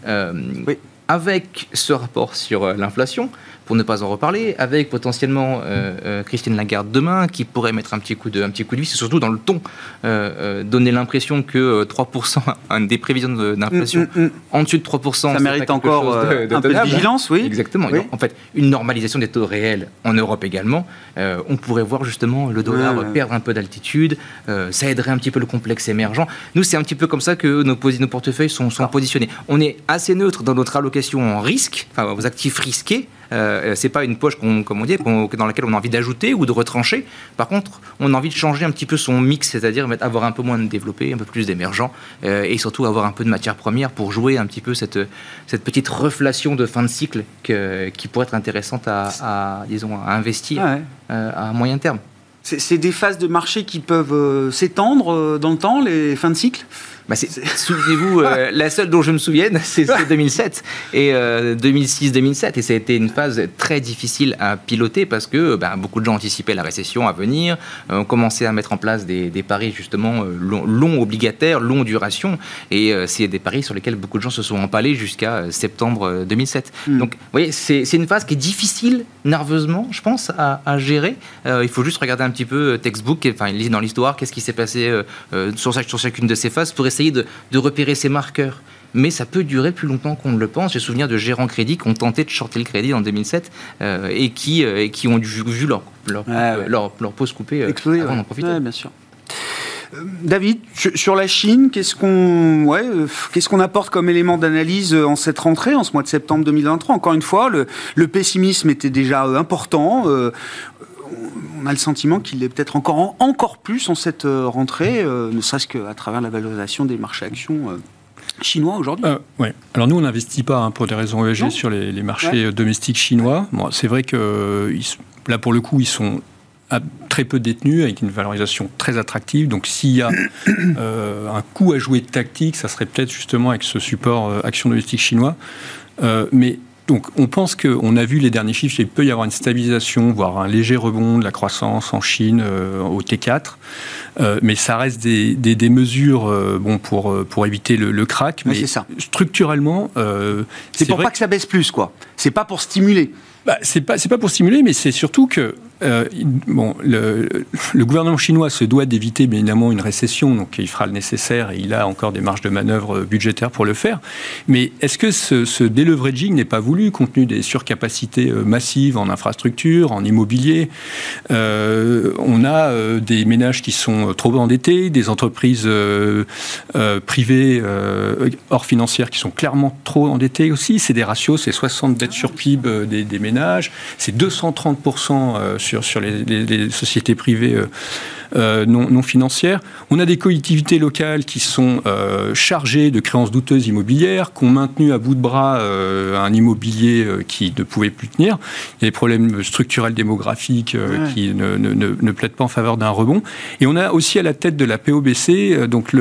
oui. Avec ce rapport sur l'inflation, pour ne pas en reparler, avec potentiellement euh, euh, Christine Lagarde demain, qui pourrait mettre un petit coup de, un petit coup de vis, surtout dans le ton, euh, donner l'impression que 3%, (laughs) un des prévisions d'inflation, mm, mm, mm. en dessus de 3%, ça mérite encore un peu de vigilance, oui. Exactement. En fait, une normalisation des taux réels en Europe également, on pourrait voir justement le dollar perdre un peu d'altitude, ça aiderait un petit peu le complexe émergent. Nous, c'est un petit peu comme ça que nos, nos portefeuilles sont, sont positionnés. On est assez neutre dans notre allocation en risque, enfin aux actifs risqués, euh, c'est pas une poche qu'on, comme on dit, dans laquelle on a envie d'ajouter ou de retrancher. Par contre, on a envie de changer un petit peu son mix, c'est-à-dire avoir un peu moins de développé, un peu plus d'émergent, euh, et surtout avoir un peu de matière première pour jouer un petit peu cette, cette petite reflation de fin de cycle qui pourrait être intéressante à, disons, à investir ah euh, à moyen terme. C'est, des phases de marché qui peuvent s'étendre dans le temps, les fins de cycle? Bah, souvenez-vous, euh, la seule dont je me souvienne, (laughs) c'est 2007 et 2006-2007. Euh, et ça a été une phase très difficile à piloter parce que bah, beaucoup de gens anticipaient la récession à venir, euh, ont commencé à mettre en place des, paris justement longs, obligataires, longs duration. Et c'est des paris sur lesquels beaucoup de gens se sont empalés jusqu'à septembre 2007. Hmm. Donc, vous voyez, c'est une phase qui est difficile nerveusement, je pense, à, gérer. il faut juste regarder un petit peu textbook, enfin, dans l'histoire, qu'est-ce qui s'est passé sur, sur chacune de ces phases pour essayer de, repérer ces marqueurs mais ça peut durer plus longtemps qu'on ne le pense. J'ai souvenir de gérants crédits qui ont tenté de shorter le crédit en 2007 euh, et, qui, euh, qui ont vu, leur, leur, leur, pause coupée euh, Exploser, avant d'en profiter. bien sûr. David, sur la Chine, qu'est-ce qu'on ouais, qu'est-ce qu'on apporte comme élément d'analyse en cette rentrée, en ce mois de septembre 2023 Encore une fois, le, le pessimisme était déjà important on a le sentiment qu'il est peut-être encore, encore plus en cette euh, rentrée, euh, ne serait-ce qu'à travers la valorisation des marchés actions euh, chinois aujourd'hui Oui. Alors nous, on n'investit pas hein, pour des raisons ESG sur les, marchés domestiques chinois. Bon, c'est vrai que là, pour le coup, ils sont très peu détenus, avec une valorisation très attractive. Donc s'il y a (coughs) un coup à jouer tactique, ça serait peut-être justement avec ce support action domestique chinois. mais donc on pense qu'on a vu les derniers chiffres, il peut y avoir une stabilisation, voire un léger rebond de la croissance en Chine euh, au T4, euh, mais ça reste des, mesures euh, bon, pour, pour éviter le, le crack. Mais, ça. structurellement... c'est pour pas que ça baisse plus, quoi. C'est pas pour stimuler. Bah, c'est pas, pas pour stimuler, mais c'est surtout que euh, bon, le, gouvernement chinois se doit d'éviter bien évidemment une récession, donc il fera le nécessaire et il a encore des marges de manœuvre budgétaires pour le faire. Mais est-ce que ce, ce deleveraging n'est pas voulu compte tenu des surcapacités euh, massives en infrastructure, en immobilier? Euh, On a des ménages qui sont trop endettés, des entreprises privées hors financières qui sont clairement trop endettées aussi. C'est des ratios, c'est 60 dettes sur PIB des, des ménages, c'est 230 sur, les, sociétés privées euh, euh, non, financières. On a des collectivités locales qui sont euh, chargées de créances douteuses immobilières, qui ont maintenu à bout de bras un immobilier qui ne pouvait plus tenir. Il y a des problèmes structurels démographiques qui ne, plaident pas en faveur d'un rebond. Et on a aussi à la tête de la POBC donc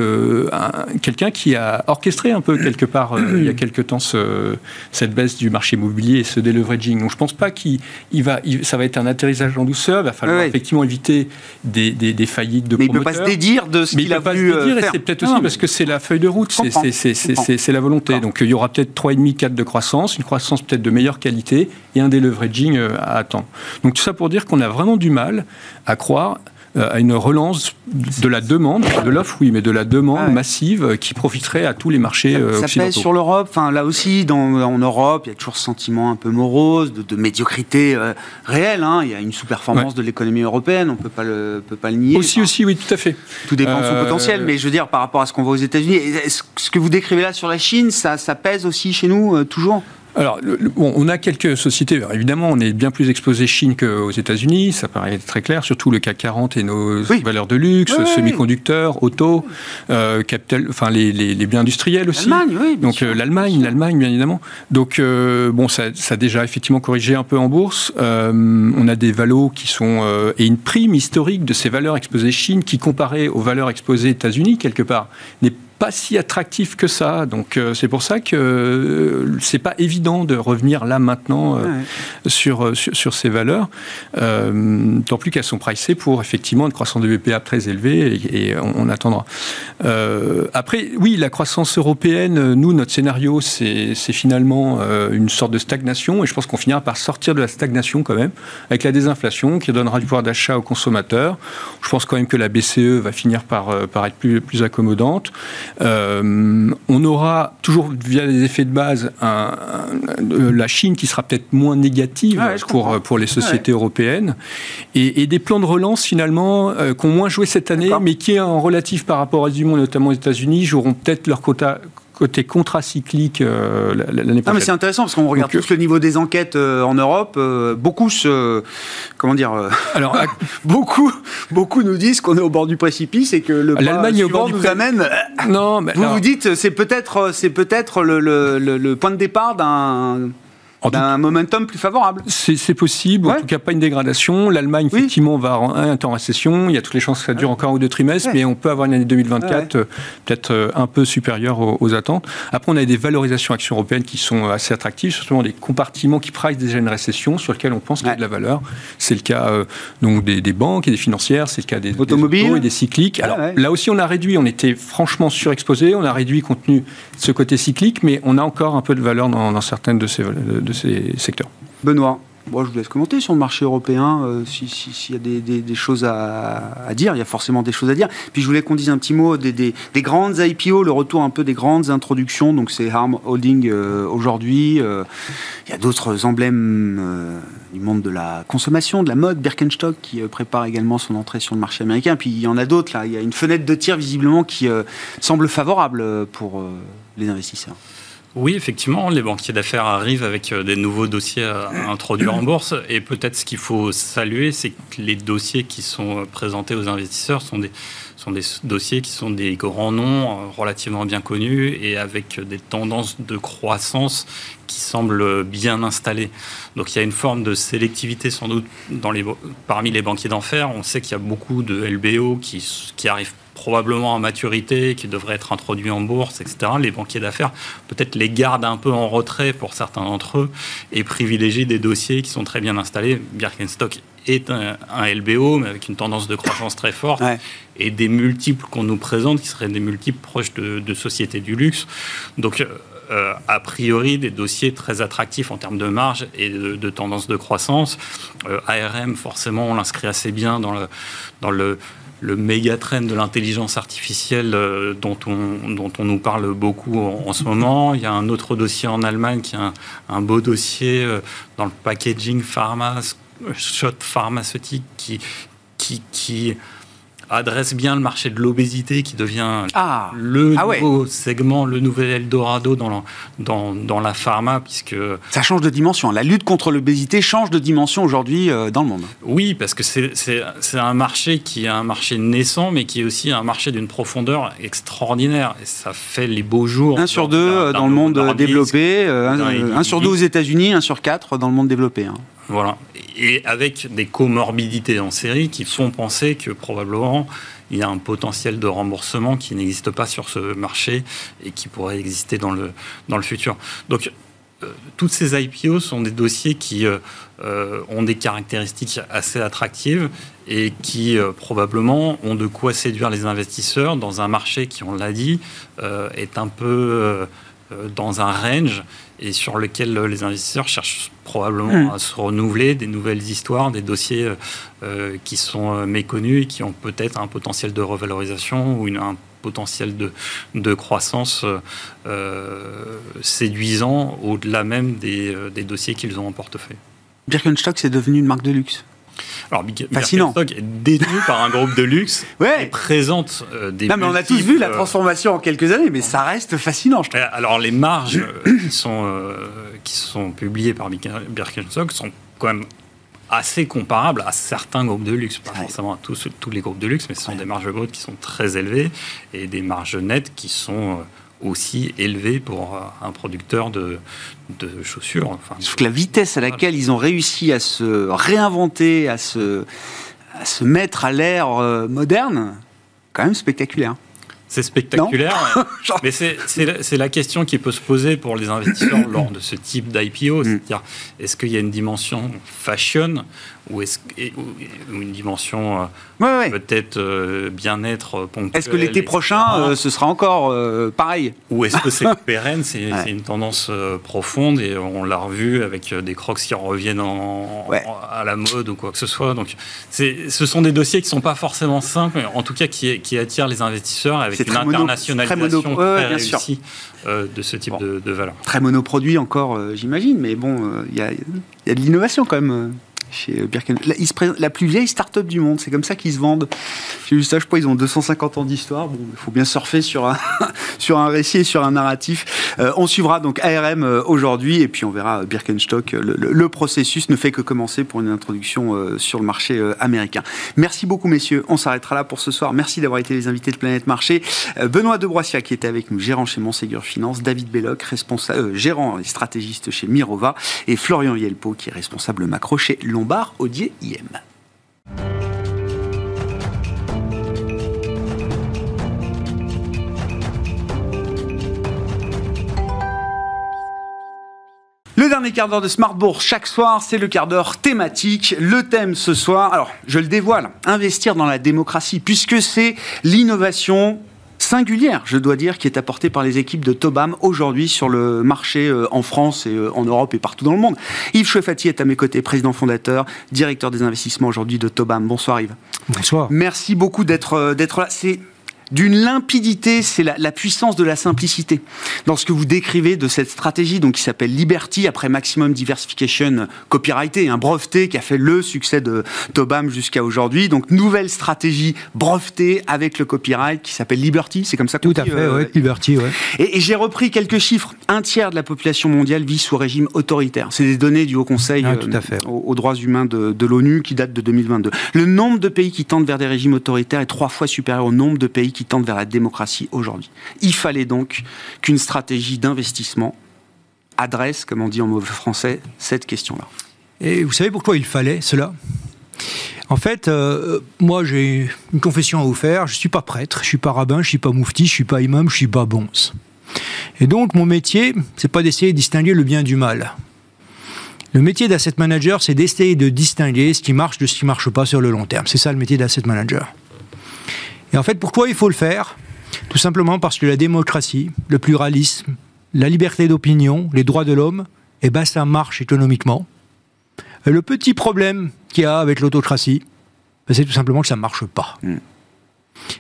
quelqu'un qui a orchestré un peu quelque part il y a (clears throat) quelque temps cette baisse du marché immobilier et ce deleveraging. Donc je ne pense pas qu'il va, ça va être un atterrissage en douceur. Il va falloir effectivement éviter des, des, faillites de mais promoteurs. Mais il ne peut pas se dédire de ce qu'il a pas voulu se dédire, euh, C'est peut-être aussi parce que c'est la feuille de route, c'est la volonté. Donc il y aura peut-être 3,5, 4 de croissance, une croissance peut-être de meilleure qualité et un deleveraging euh, à attendre. Donc tout ça pour dire qu'on a vraiment du mal à croire à une relance de la demande, de l'offre oui, mais de la demande massive qui profiterait à tous les marchés ça, occidentaux. Ça pèse sur l'Europe. Enfin, là aussi, dans, en Europe, il y a toujours ce sentiment un peu morose, de, médiocrité euh, réelle. Hein. Il y a une sous-performance de l'économie européenne, on ne peut pas le, peut pas le nier. Aussi, aussi, oui, tout à fait. Tout dépend de son euh, potentiel, mais je veux dire, par rapport à ce qu'on voit aux États-Unis, ce que vous décrivez là sur la Chine, ça, ça pèse aussi chez nous, toujours? Alors, on a quelques sociétés. évidemment, on est bien plus exposé Chine qu'aux États-Unis, ça paraît très clair. Surtout le CAC 40 et nos valeurs de luxe, semi-conducteurs, auto, euh, capital, enfin les, biens industriels aussi. L'Allemagne, oui. Donc euh, l'Allemagne, l'Allemagne, bien évidemment. Donc euh, bon, ça, ça, a déjà effectivement corrigé un peu en bourse. on a des valos qui sont et une prime historique de ces valeurs exposées Chine qui, comparée aux valeurs exposées États-Unis quelque part, n'est pas si attractif que ça. Donc euh, c'est pour ça que euh, c'est pas évident de revenir là maintenant euh, sur, sur, ces valeurs. tant plus qu'elles sont pricées pour effectivement une croissance de BPA très élevée et, on, attendra. après, oui, la croissance européenne, nous, notre scénario, c'est finalement une sorte de stagnation et je pense qu'on finira par sortir de la stagnation quand même avec la désinflation qui donnera du pouvoir d'achat aux consommateurs. Je pense quand même que la BCE va finir par, par être plus, plus accommodante. Euh, on aura toujours via les effets de base la Chine qui sera peut-être moins négative pour, pour les sociétés européennes. Et, des plans de relance finalement euh, qui ont moins joué cette année mais qui en relatif par rapport à du monde notamment aux États-Unis joueront peut-être leur quota côté contracyclique euh, l'année prochaine. mais c'est intéressant parce qu'on regarde tous le niveau des enquêtes euh, en Europe. Euh, beaucoup se, comment dire, alors (laughs) beaucoup, beaucoup nous disent qu'on est au bord du précipice et que le l'Allemagne au bord nous amène. Non, mais vous vous dites c'est peut-être c'est peut-être le, le, le point de départ d'un d'un momentum plus favorable. C'est possible, en tout cas pas une dégradation. L'Allemagne, effectivement, va être en récession. Il y a toutes les chances que ça dure encore un ou deux trimestres, mais on peut avoir une année 2024 euh, peut-être euh, un peu supérieure aux, attentes. Après, on a des valorisations actions européennes qui sont euh, assez attractives, surtout des compartiments qui price déjà une récession sur lesquels on pense qu'il y a de la valeur. C'est le cas donc des, banques et des financières, c'est le cas des automobiles et des cycliques. Alors là aussi, on a réduit, on était franchement surexposé, on a réduit compte tenu de ce côté cyclique, mais on a encore un peu de valeur dans, dans certaines de ces de ces secteurs. Benoît, Bon, je vous laisse commenter sur le marché européen, euh, s'il y a des, choses à, dire. Il y a forcément des choses à dire. Puis je voulais qu'on dise un petit mot des, grandes IPO, le retour un peu des grandes introductions. Donc c'est Harm Holding euh, aujourd'hui. Euh, il y a d'autres emblèmes du monde de la consommation, de la mode. Birkenstock qui prépare également son entrée sur le marché américain. Puis il y en a d'autres là. Il y a une fenêtre de tir visiblement qui semble favorable pour les investisseurs. Oui, effectivement, les banquiers d'affaires arrivent avec euh, des nouveaux dossiers à introduire en bourse. Et peut-être ce qu'il faut saluer, c'est que les dossiers qui sont euh, présentés aux investisseurs sont des, sont des dossiers qui sont des grands noms euh, relativement bien connus et avec des tendances de croissance qui semblent bien installées. Donc il y a une forme de sélectivité sans doute parmi les banquiers d'affaires. On sait qu'il y a beaucoup de LBO qui, qui arrivent probablement en maturité, qui devraient être introduits en bourse, etc., les banquiers d'affaires, peut-être les gardent un peu en retrait pour certains d'entre eux et privilégient des dossiers qui sont très bien installés. Birkenstock est un, LBO, mais avec une tendance de croissance très forte, et des multiples qu'on nous présente qui seraient des multiples proches de, sociétés du luxe. Donc, euh, a priori, des dossiers très attractifs en termes de marge et de, tendance de croissance. Euh, ARM, forcément, on l'inscrit assez bien dans le, dans le le méga trend de l'intelligence artificielle euh, dont on, dont on nous parle beaucoup en, ce moment. Il y a un autre dossier en Allemagne qui est un, beau dossier euh, dans le packaging pharma, shot pharmaceutique qui, qui, qui adresse bien le marché de l'obésité qui devient ah. le ah nouveau segment, le nouvel Eldorado dans la, dans, dans la pharma, puisque... Ça change de dimension. La lutte contre l'obésité change de dimension aujourd'hui euh, dans le monde. Oui, parce que c'est un marché qui est un marché naissant, mais qui est aussi un marché d'une profondeur extraordinaire. Et ça fait les beaux jours. Un sur deux euh, dans, le monde développé, euh, un, sur deux aux États-Unis, un sur quatre dans le monde développé. Hein. Voilà. Et avec des comorbidités en série qui font penser que probablement il y a un potentiel de remboursement qui n'existe pas sur ce marché et qui pourrait exister dans le, dans le futur. Donc, euh, toutes ces IPO sont des dossiers qui euh, euh, ont des caractéristiques assez attractives et qui probablement ont de quoi séduire les investisseurs dans un marché qui, on l'a dit, est un peu dans un range et sur lequel les investisseurs cherchent probablement hmm. à se renouveler, des nouvelles histoires, des dossiers euh, euh, qui sont euh, méconnus et qui ont peut-être un potentiel de revalorisation ou une, un potentiel de, de croissance séduisant au-delà même des, des dossiers qu'ils ont en portefeuille. Birkenstock, c'est devenu une marque de luxe alors, Birkenstock est détenu par un groupe de luxe (laughs) ouais. et présente euh, des. Non, mais on a tous vu la transformation en quelques années, mais ça reste fascinant, je trouve. Alors, les marges euh, qui, sont, euh, qui sont publiées par Birkenstock sont quand même assez comparables à certains groupes de luxe, pas forcément à tous, tous les groupes de luxe, mais ce sont des marges brutes qui sont très élevées et des marges nettes qui sont aussi élevé pour un producteur de, de chaussures. Enfin, Sauf que la vitesse à laquelle ils ont réussi à se réinventer, à se, à se mettre à l'ère euh, moderne, quand même spectaculaire. C'est spectaculaire, (laughs) mais c'est la question qui peut se poser pour les investisseurs (coughs) lors de ce type d'IPO. Mm. C'est-à-dire, est-ce qu'il y a une dimension fashion ou est-ce une dimension euh, peut-être euh, bien-être ponctuel Est-ce que l'été prochain, euh, ce sera encore pareil? Ou est-ce que c'est (laughs) pérenne C'est une tendance profonde et on l'a revu avec des crocs qui reviennent en, à la mode ou quoi que ce soit. Donc, ce sont des dossiers qui ne sont pas forcément simples, en tout cas qui, qui attirent les investisseurs avec une internationalisation très, réussie de ce type de, de, valeur. Très monoproduit encore, j'imagine, mais bon, il y, y, a de l'innovation quand même chez La, plus vieille start-up du monde, c'est comme ça qu'ils se vendent. J'ai vu ça, je crois, ils ont 250 ans d'histoire. Bon, il faut bien surfer sur un, (laughs) sur un récit et sur un narratif. Euh, on suivra donc ARM euh, aujourd'hui et puis on verra Birkenstock. Le, processus ne fait que commencer pour une introduction euh, sur le marché américain. Merci beaucoup, messieurs. On s'arrêtera là pour ce soir. Merci d'avoir été les invités de Planète Marché. Benoît Debroissia qui était avec nous, gérant chez Monségur Finance, David Belloc, responsable, gérant et stratégiste chez Mirova, et Florian Yelpo qui est responsable macro chez Lombard Odier IM. Le dernier quart d'heure de Smart Bourse chaque soir, c'est le quart d'heure thématique. Le thème ce soir, alors je le dévoile, investir dans la démocratie, puisque c'est l'innovation singulière, je dois dire, qui est apportée par les équipes de Tobam aujourd'hui sur le marché en France et en Europe et partout dans le monde. Yves Chouefati est à mes côtés, président fondateur, directeur des investissements aujourd'hui de Tobam. Bonsoir Yves. Bonsoir. Merci beaucoup d'être d'être là. C'est d'une limpidité, c'est la, puissance de la simplicité. Dans ce que vous décrivez de cette stratégie, donc qui s'appelle Liberty, après Maximum Diversification copyrighté, un breveté qui a fait le succès de Tobam jusqu'à aujourd'hui. Donc nouvelle stratégie brevetée avec le copyright qui s'appelle Liberty, c'est comme ça Tout à fait, euh, Liberty, ouais. Et, j'ai repris quelques chiffres. Un tiers de la population mondiale vit sous régime autoritaire. C'est des données du Haut Conseil ah, euh, aux, droits humains de, de l'ONU qui date de 2022. Le nombre de pays qui tendent vers des régimes autoritaires est trois fois supérieur au nombre de pays qui tendent vers la démocratie aujourd'hui. Il fallait donc qu'une stratégie d'investissement adresse, comme on dit en mauvais français, cette question-là. Et vous savez pourquoi il fallait cela? En fait, euh, moi j'ai une confession à vous faire. Je ne suis pas prêtre, je ne suis pas rabbin, je ne suis pas moufti, je ne suis pas imam, je ne suis pas bonze. Et donc mon métier, c'est pas d'essayer de distinguer le bien du mal. Le métier d'asset manager, c'est d'essayer de distinguer ce qui marche de ce qui marche pas sur le long terme. C'est ça le métier d'asset manager. Et en fait, pourquoi il faut le faire? Tout simplement parce que la démocratie, le pluralisme, la liberté d'opinion, les droits de l'homme, eh ben, ça marche économiquement. Et le petit problème qu'il y a avec l'autocratie, ben, c'est tout simplement que ça ne marche pas. Mm.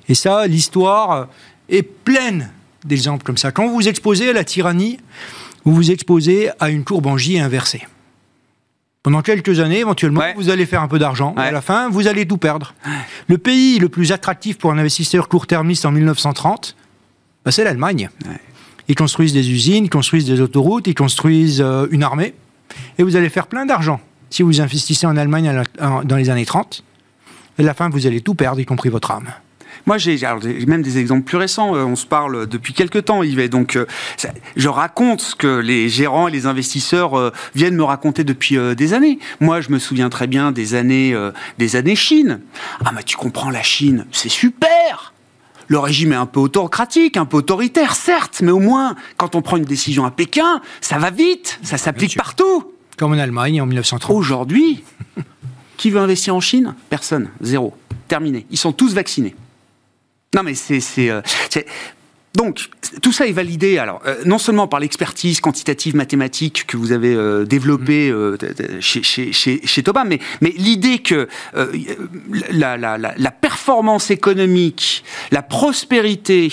Et ça, l'histoire est pleine d'exemples comme ça. Quand vous vous exposez à la tyrannie, vous vous exposez à une courbe en J inversée. Pendant quelques années, éventuellement, vous allez faire un peu d'argent. À la fin, vous allez tout perdre. Le pays le plus attractif pour un investisseur court-termiste en 1930, bah, c'est l'Allemagne. Ils construisent des usines, ils construisent des autoroutes, ils construisent euh, une armée. Et vous allez faire plein d'argent si vous investissez en Allemagne dans les années 30. À la fin, vous allez tout perdre, y compris votre âme. Moi, j'ai même des exemples plus récents. Euh, on se parle depuis quelques temps, Yves. Donc, euh, je raconte ce que les gérants et les investisseurs euh, viennent me raconter depuis des années. Moi, je me souviens très bien des années, des années Chine. Ah, mais tu comprends, la Chine, c'est super le régime est un peu autocratique, un peu autoritaire, certes, mais au moins, quand on prend une décision à Pékin, ça va vite, ça s'applique partout. Comme en Allemagne en 1930. Aujourd'hui, qui veut investir en Chine? Personne, zéro. Terminé. Ils sont tous vaccinés. Non, mais c'est. Donc, tout ça est validé, alors, euh, non seulement par l'expertise quantitative mathématique que vous avez euh, développée euh, chez, chez, chez, chez, Tobam, mais, mais l'idée que la, la, la, performance économique, la prospérité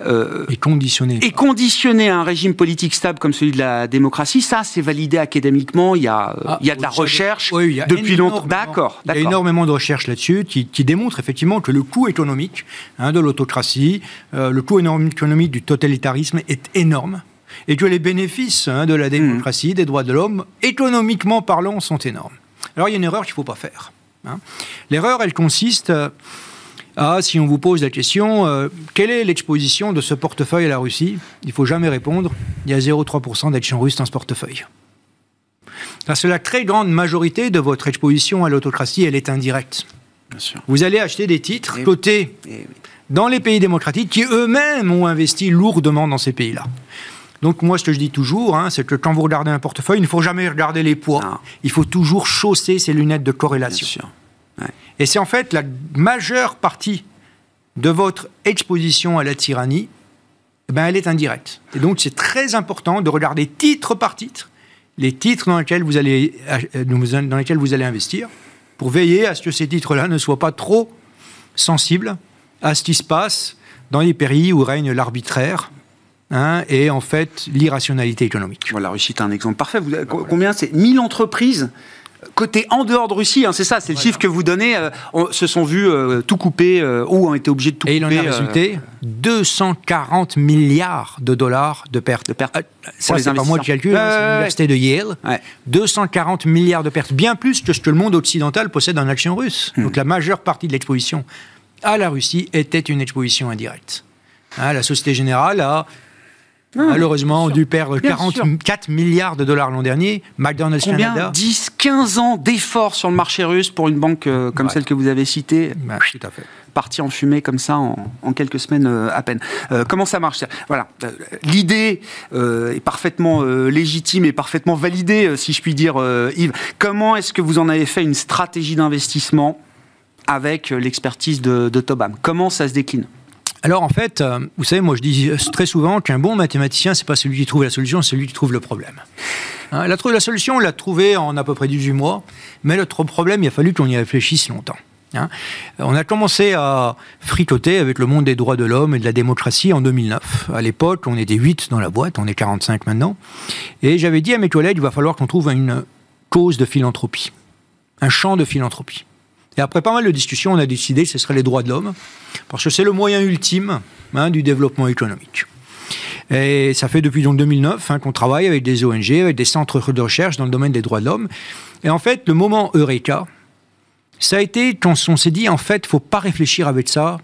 est conditionnée. est conditionnée à un régime politique stable comme celui de la démocratie, ça, c'est validé académiquement. Il y a, ah, il y a de la recherche depuis longtemps. D'accord. Il y a énormément de recherches là-dessus qui, qui, démontrent effectivement que le coût économique hein, de l'autocratie, le coût économique économique du totalitarisme est énorme et que les bénéfices hein, de la démocratie, des droits de l'homme, économiquement parlant, sont énormes. Alors il y a une erreur qu'il ne faut pas faire. Hein. L'erreur, elle consiste à, si on vous pose la question, euh, quelle est l'exposition de ce portefeuille à la Russie? Il ne faut jamais répondre, il y a 0,3% d'actions russes dans ce portefeuille. Parce que la très grande majorité de votre exposition à l'autocratie, elle est indirecte. Vous allez acheter des titres cotés dans les pays démocratiques qui eux-mêmes ont investi lourdement dans ces pays-là. Donc moi, ce que je dis toujours, hein, c'est que quand vous regardez un portefeuille, il ne faut jamais regarder les poids. Il faut toujours chausser ses lunettes de corrélation. Et c'est en fait la majeure partie de votre exposition à la tyrannie, eh ben, elle est indirecte. Et donc c'est très important de regarder titre par titre les titres dans lesquels vous allez, euh, dans lesquels vous allez investir, pour veiller à ce que ces titres-là ne soient pas trop sensibles à ce qui se passe dans les pays où règne l'arbitraire. Hein, et en fait l'irrationalité économique. Voilà, la Russie est un exemple parfait. Vous, combien c'est? 1000 entreprises côté en dehors de Russie, hein, c'est ça, c'est le chiffre que vous donnez, euh, se sont vus euh, tout couper euh, ou ont été obligés de tout couper. Et il en a résulté 240 milliards de dollars de pertes. De pertes. ça, c'est pas moi qui calcule, hein, c'est l'université de Yale. 240 milliards de pertes, bien plus que ce que le monde occidental possède en actions russes. Hmm. Donc la majeure partie de l'exposition à la Russie était une exposition indirecte. Hein, la Société Générale a ah, malheureusement dû perdre 44 milliards de dollars l'an dernier. McDonald's Combien Canada. 10, 15 ans d'efforts sur le marché russe pour une banque euh, comme celle que vous avez citée. Bah, tout à fait. Parti en fumée comme ça en, quelques semaines euh, à peine. Euh, comment ça marche? Voilà, l'idée est parfaitement légitime et parfaitement validée, si je puis dire, Yves. Comment est-ce que vous en avez fait une stratégie d'investissement? Avec l'expertise de, Tobam Comment ça se décline? Alors en fait, euh, vous savez, moi je dis très souvent qu'un bon mathématicien, c'est pas celui qui trouve la solution, c'est celui qui trouve le problème. Hein, la, la solution, on l'a trouvée en à peu près 18 mois, mais le problème, il a fallu qu'on y réfléchisse longtemps. Hein. On a commencé à fricoter avec le monde des droits de l'homme et de la démocratie en 2009. À l'époque, on était 8 dans la boîte, on est 45 maintenant. Et j'avais dit à mes collègues, il va falloir qu'on trouve une cause de philanthropie, un champ de philanthropie. Et après pas mal de discussions, on a décidé que ce serait les droits de l'homme, parce que c'est le moyen ultime hein, du développement économique. Et ça fait depuis donc 2009 hein, qu'on travaille avec des ONG, avec des centres de recherche dans le domaine des droits de l'homme. Et en fait, le moment Eureka, ça a été quand on s'est dit, en fait, il ne faut pas réfléchir avec ça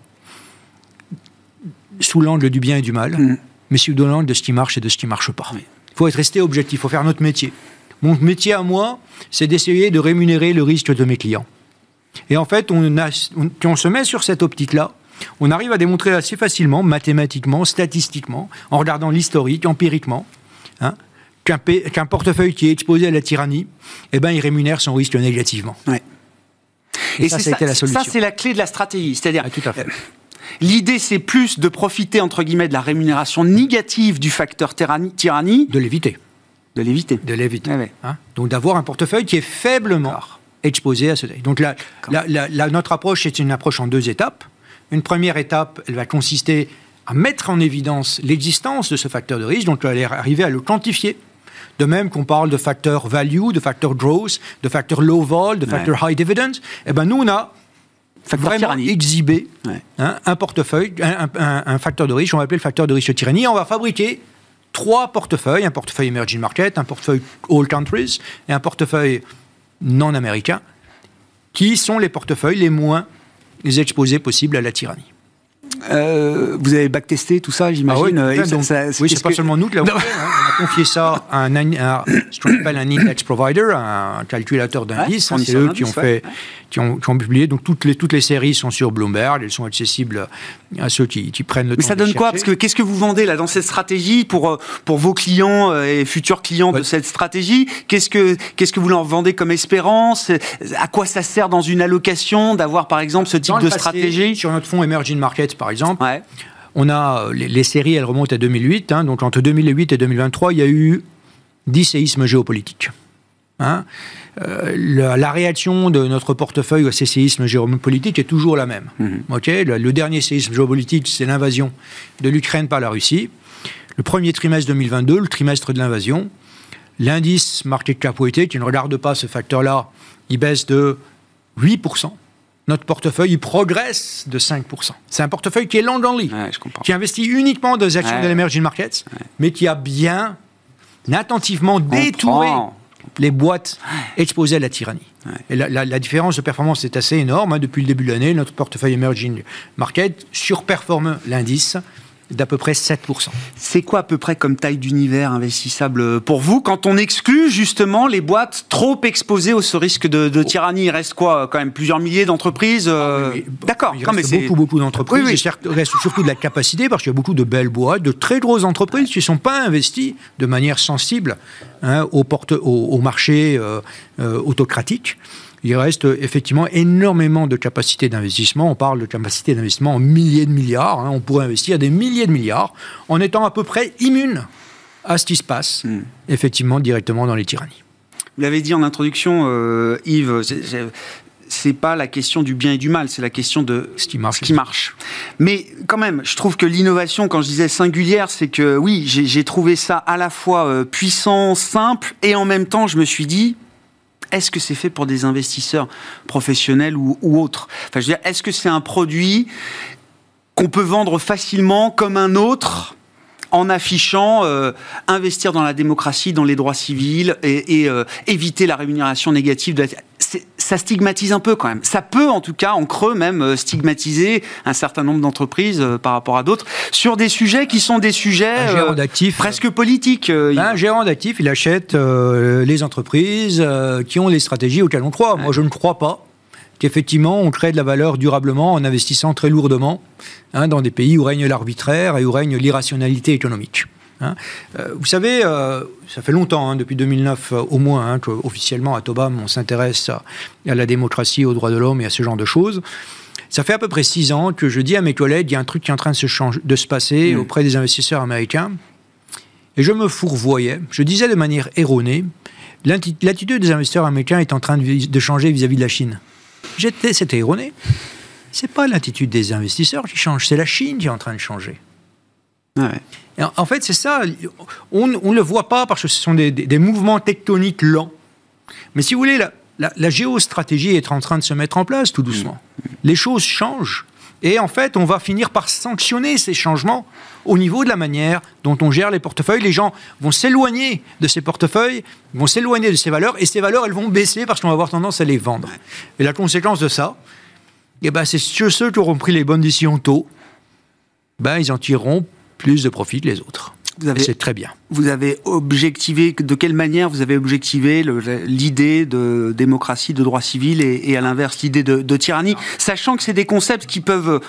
sous l'angle du bien et du mal, mm. mais sous l'angle de ce qui marche et de ce qui ne marche pas. Il faut être resté objectif, il faut faire notre métier. Mon métier à moi, c'est d'essayer de rémunérer le risque de mes clients. Et en fait, on on se met sur cette optique-là, on arrive à démontrer assez facilement, mathématiquement, statistiquement, en regardant l'historique, empiriquement, hein, qu'un portefeuille qui est exposé à la tyrannie, eh ben, il rémunère son risque négativement. Et, ça, c'était la solution. Ça, c'est la clé de la stratégie. C'est-à-dire, tout à fait. Euh, l'idée, c'est plus de profiter, entre guillemets, de la rémunération négative du facteur tyrannie. De l'éviter. De l'éviter. De l'éviter. Hein. Donc d'avoir un portefeuille qui est faiblement exposé à ce. Donc là, notre approche, c'est une approche en deux étapes. Une première étape, elle va consister à mettre en évidence l'existence de ce facteur de risque, donc elle va arriver à le quantifier. De même qu'on parle de facteur value, de facteur growth, de facteur low vol, de facteur high dividend, eh ben nous on a facteur vraiment exhibé hein, un portefeuille, un, facteur de risque, on va appeler le facteur de risque tyrannie. On va fabriquer trois portefeuilles, un portefeuille emerging market, un portefeuille all countries et un portefeuille non américains, qui sont les portefeuilles les moins exposés possibles à la tyrannie. Euh, vous avez backtesté tout ça, j'imagine. Ah oui, oui c'est pas seulement nous qui l'avons fait. Hein. On a confié ça à, un, ce qu'on appelle un index provider, un calculateur d'indices. c'est eux qui ont fait, qui ont, publié. Donc toutes les, toutes les séries sont sur Bloomberg, elles sont accessibles à ceux qui, prennent le Mais ça donne quoi? Parce que qu'est-ce que vous vendez là dans cette stratégie pour, euh, pour vos clients euh, et futurs clients de cette stratégie? Qu'est-ce que, qu'est-ce que vous leur vendez comme espérance? À quoi ça sert dans une allocation d'avoir par exemple ce type de stratégie? Sur notre fonds Emerging Markets par exemple, on a les, séries, elles remontent à 2008. Hein, donc entre 2008 et 2023, il y a eu 10 séismes géopolitiques. Hein. Euh, la, réaction de notre portefeuille à ces séismes géopolitiques est toujours la même. Mhm. le, dernier séisme géopolitique, c'est l'invasion de l'Ukraine par la Russie. Le premier trimestre 2022, le trimestre de l'invasion, l'indice market cap qui ne regarde pas ce facteur-là, il baisse de 8% notre portefeuille il progresse de 5%. C'est un portefeuille qui est long only, qui investit uniquement dans les actions de l'emerging markets, mais qui a bien attentivement détouré les boîtes exposées à la tyrannie. Et la, différence de performance est assez énorme. Hein. Depuis le début de l'année, notre portefeuille emerging market surperforme l'indice d'à peu près 7%. C'est quoi à peu près comme taille d'univers investissable pour vous quand on exclut justement les boîtes trop exposées au ce risque de, tyrannie? Il reste quoi Quand même plusieurs milliers d'entreprises euh, ah D'accord. Il reste beaucoup, beaucoup d'entreprises. Il reste surtout de la capacité parce qu'il y a beaucoup de belles boîtes, de très grosses entreprises qui ne sont pas investies de manière sensible hein, au, porte, au, marché euh, euh, autocratique il reste effectivement énormément de capacités d'investissement. On parle de capacité d'investissement en milliers de milliards. Hein. On pourrait investir des milliers de milliards en étant à peu près immune à ce qui se passe, hmm. effectivement, directement dans les tyrannies. Vous l'avez dit en introduction, euh, Yves, c'est pas la question du bien et du mal, c'est la question de ce qui marche. qui marche. Mais quand même, je trouve que l'innovation, quand je disais singulière, c'est que oui, j'ai trouvé ça à la fois euh, puissant, simple, et en même temps, je me suis dit, est-ce que c'est fait pour des investisseurs professionnels ou, autres Enfin, je veux dire, est-ce que c'est un produit qu'on peut vendre facilement comme un autre en affichant euh, investir dans la démocratie, dans les droits civils et, euh, éviter la rémunération négative de la ça stigmatise un peu quand même. Ça peut en tout cas en creux même euh, stigmatiser un certain nombre d'entreprises par rapport à d'autres sur des sujets qui sont des sujets presque politiques. Ben, un gérant d'actifs, il achète les entreprises qui ont les stratégies auxquelles on croit. Moi, je ne crois pas qu'effectivement, on crée de la valeur durablement en investissant très lourdement hein, dans des pays où règne l'arbitraire et où règne l'irrationalité économique. Hein. Euh, vous savez, euh, ça fait longtemps, hein, depuis 2009 euh, au moins, qu'officiellement à Tobam, on s'intéresse à, la démocratie, aux droits de l'homme et à ce genre de choses. Ça fait à peu près six ans que je dis à mes collègues, il y a un truc qui est en train de se, changer, de se passer auprès des investisseurs américains. Et je me fourvoyais. Je disais de manière erronée, l'attitude des investisseurs américains est en train de, changer vis-à-vis de la Chine. J'étais, c'était erroné. C'est pas l'attitude des investisseurs qui change, c'est la Chine qui est en train de changer. En, fait, c'est ça. On ne le voit pas parce que ce sont des, mouvements tectoniques lents. Mais si vous voulez, la, géostratégie est en train de se mettre en place tout doucement. Mm. Les choses changent. Et en fait, on va finir par sanctionner ces changements au niveau de la manière dont on gère les portefeuilles. Les gens vont s'éloigner de ces portefeuilles, vont s'éloigner de ces valeurs, et ces valeurs, elles vont baisser parce qu'on va avoir tendance à les vendre. Et la conséquence de ça, eh ben, c'est ceux qui auront pris les bonnes décisions tôt, ben, ils en tireront plus de profit que les autres. C'est très bien. Vous avez objectivé, de quelle manière vous avez objectivé l'idée de démocratie, de droit civil et, à l'inverse l'idée de, tyrannie, sachant que c'est des concepts qui peuvent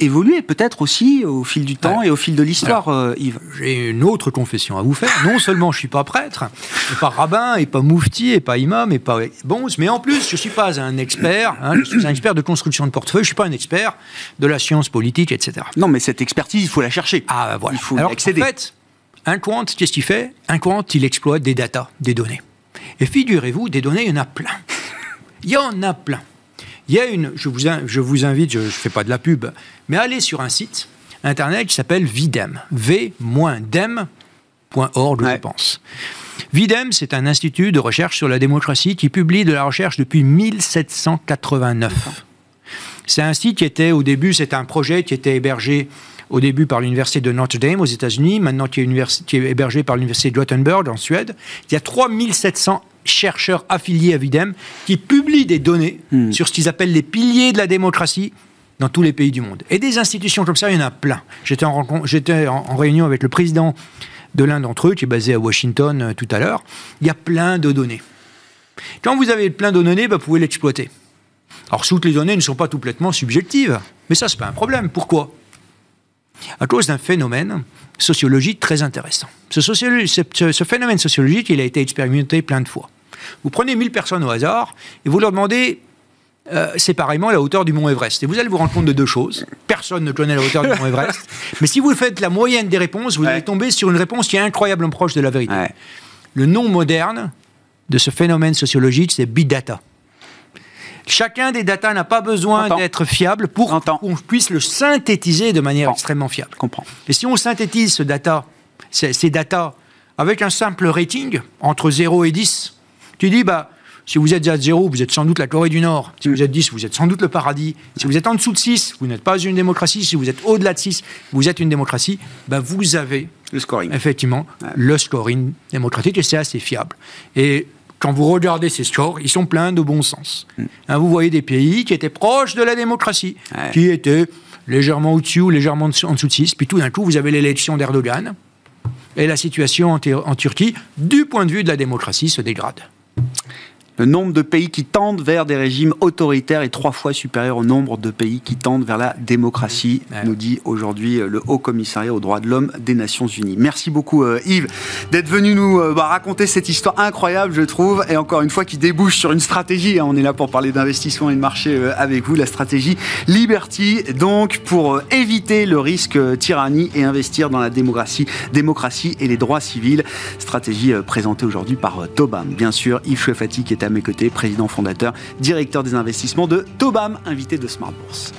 évoluer peut-être aussi au fil du temps et au fil de l'histoire, euh, Yves. J'ai une autre confession à vous faire. Non seulement je suis pas prêtre, et pas rabbin, et pas moufti, et pas imam, et pas bonze, mais en plus je suis pas un expert. Hein, je suis un expert de construction de portefeuille. Je suis pas un expert de la science politique, etc. Non, mais cette expertise, il faut la chercher. Ah voilà. Il faut Alors, accéder. En fait, un quant, qu'est-ce qu'il fait? Un quant, il exploite des datas, des données. Et figurez-vous, des données, il y en a plein. Il y en a plein. Il y a une, je vous, je vous invite, je ne fais pas de la pub, mais allez sur un site internet qui s'appelle Videm, v-dem.org, je pense. Videm, c'est un institut de recherche sur la démocratie qui publie de la recherche depuis 1789. C'est un site qui était, au début, c'est un projet qui était hébergé au début par l'université de Notre Dame aux États-Unis, maintenant qui est, qui est hébergé par l'université de Gothenburg en Suède. Il y a 3700 chercheurs affiliés à Videm qui publient des données hmm. sur ce qu'ils appellent les piliers de la démocratie dans tous les pays du monde. Et des institutions comme ça, il y en a plein. J'étais en, en, réunion avec le président de l'un d'entre eux, qui est basé à Washington euh, tout à l'heure. Il y a plein de données. Quand vous avez plein de données, bah, vous pouvez l'exploiter. Alors, toutes les données ne sont pas complètement subjectives, mais ça, ce n'est pas un problème. Pourquoi? À cause d'un phénomène sociologique très intéressant. Ce, ce, phénomène sociologique, il a été expérimenté plein de fois. Vous prenez 1000 personnes au hasard et vous leur demandez euh, séparément la hauteur du mont Everest. Et vous allez vous rendre compte de deux choses. Personne ne connaît la hauteur du mont Everest. (laughs) Mais si vous faites la moyenne des réponses, vous allez tomber sur une réponse qui est incroyablement proche de la vérité. Le nom moderne de ce phénomène sociologique, c'est big data. Chacun des data n'a pas besoin d'être fiable pour qu'on puisse le synthétiser de manière extrêmement fiable. Comprends. Et si on synthétise ce data, ces, ces data avec un simple rating entre 0 et 10, tu dis, bah, si vous êtes à 0, vous êtes sans doute la Corée du Nord. Si vous êtes 10, vous êtes sans doute le paradis. Si vous êtes en dessous de 6, vous n'êtes pas une démocratie. Si vous êtes au-delà de 6, vous êtes une démocratie. Ben vous avez le scoring. Effectivement, le scoring démocratique et c'est assez fiable. Et quand vous regardez ces scores, ils sont pleins de bon sens. Mm. Hein, vous voyez des pays qui étaient proches de la démocratie, qui étaient légèrement au-dessus ou légèrement en dessous de 6, puis tout d'un coup, vous avez l'élection d'Erdogan, et la situation en Turquie, du point de vue de la démocratie, se dégrade. Le nombre de pays qui tendent vers des régimes autoritaires est trois fois supérieur au nombre de pays qui tendent vers la démocratie, nous dit aujourd'hui euh, le Haut Commissariat aux droits de l'homme des Nations Unies. Merci beaucoup euh, Yves d'être venu nous euh, bah, raconter cette histoire incroyable, je trouve, et encore une fois qui débouche sur une stratégie. Hein. on est là pour parler d'investissement et de marché avec vous, la stratégie Liberty, donc pour éviter le risque tyrannie et investir dans la démocratie, démocratie et les droits civils. Stratégie présentée aujourd'hui par Tobam, bien sûr. Yves Chouefati qui est mes côtés, président fondateur, directeur des investissements de Tobam, invité de Smart Bourse.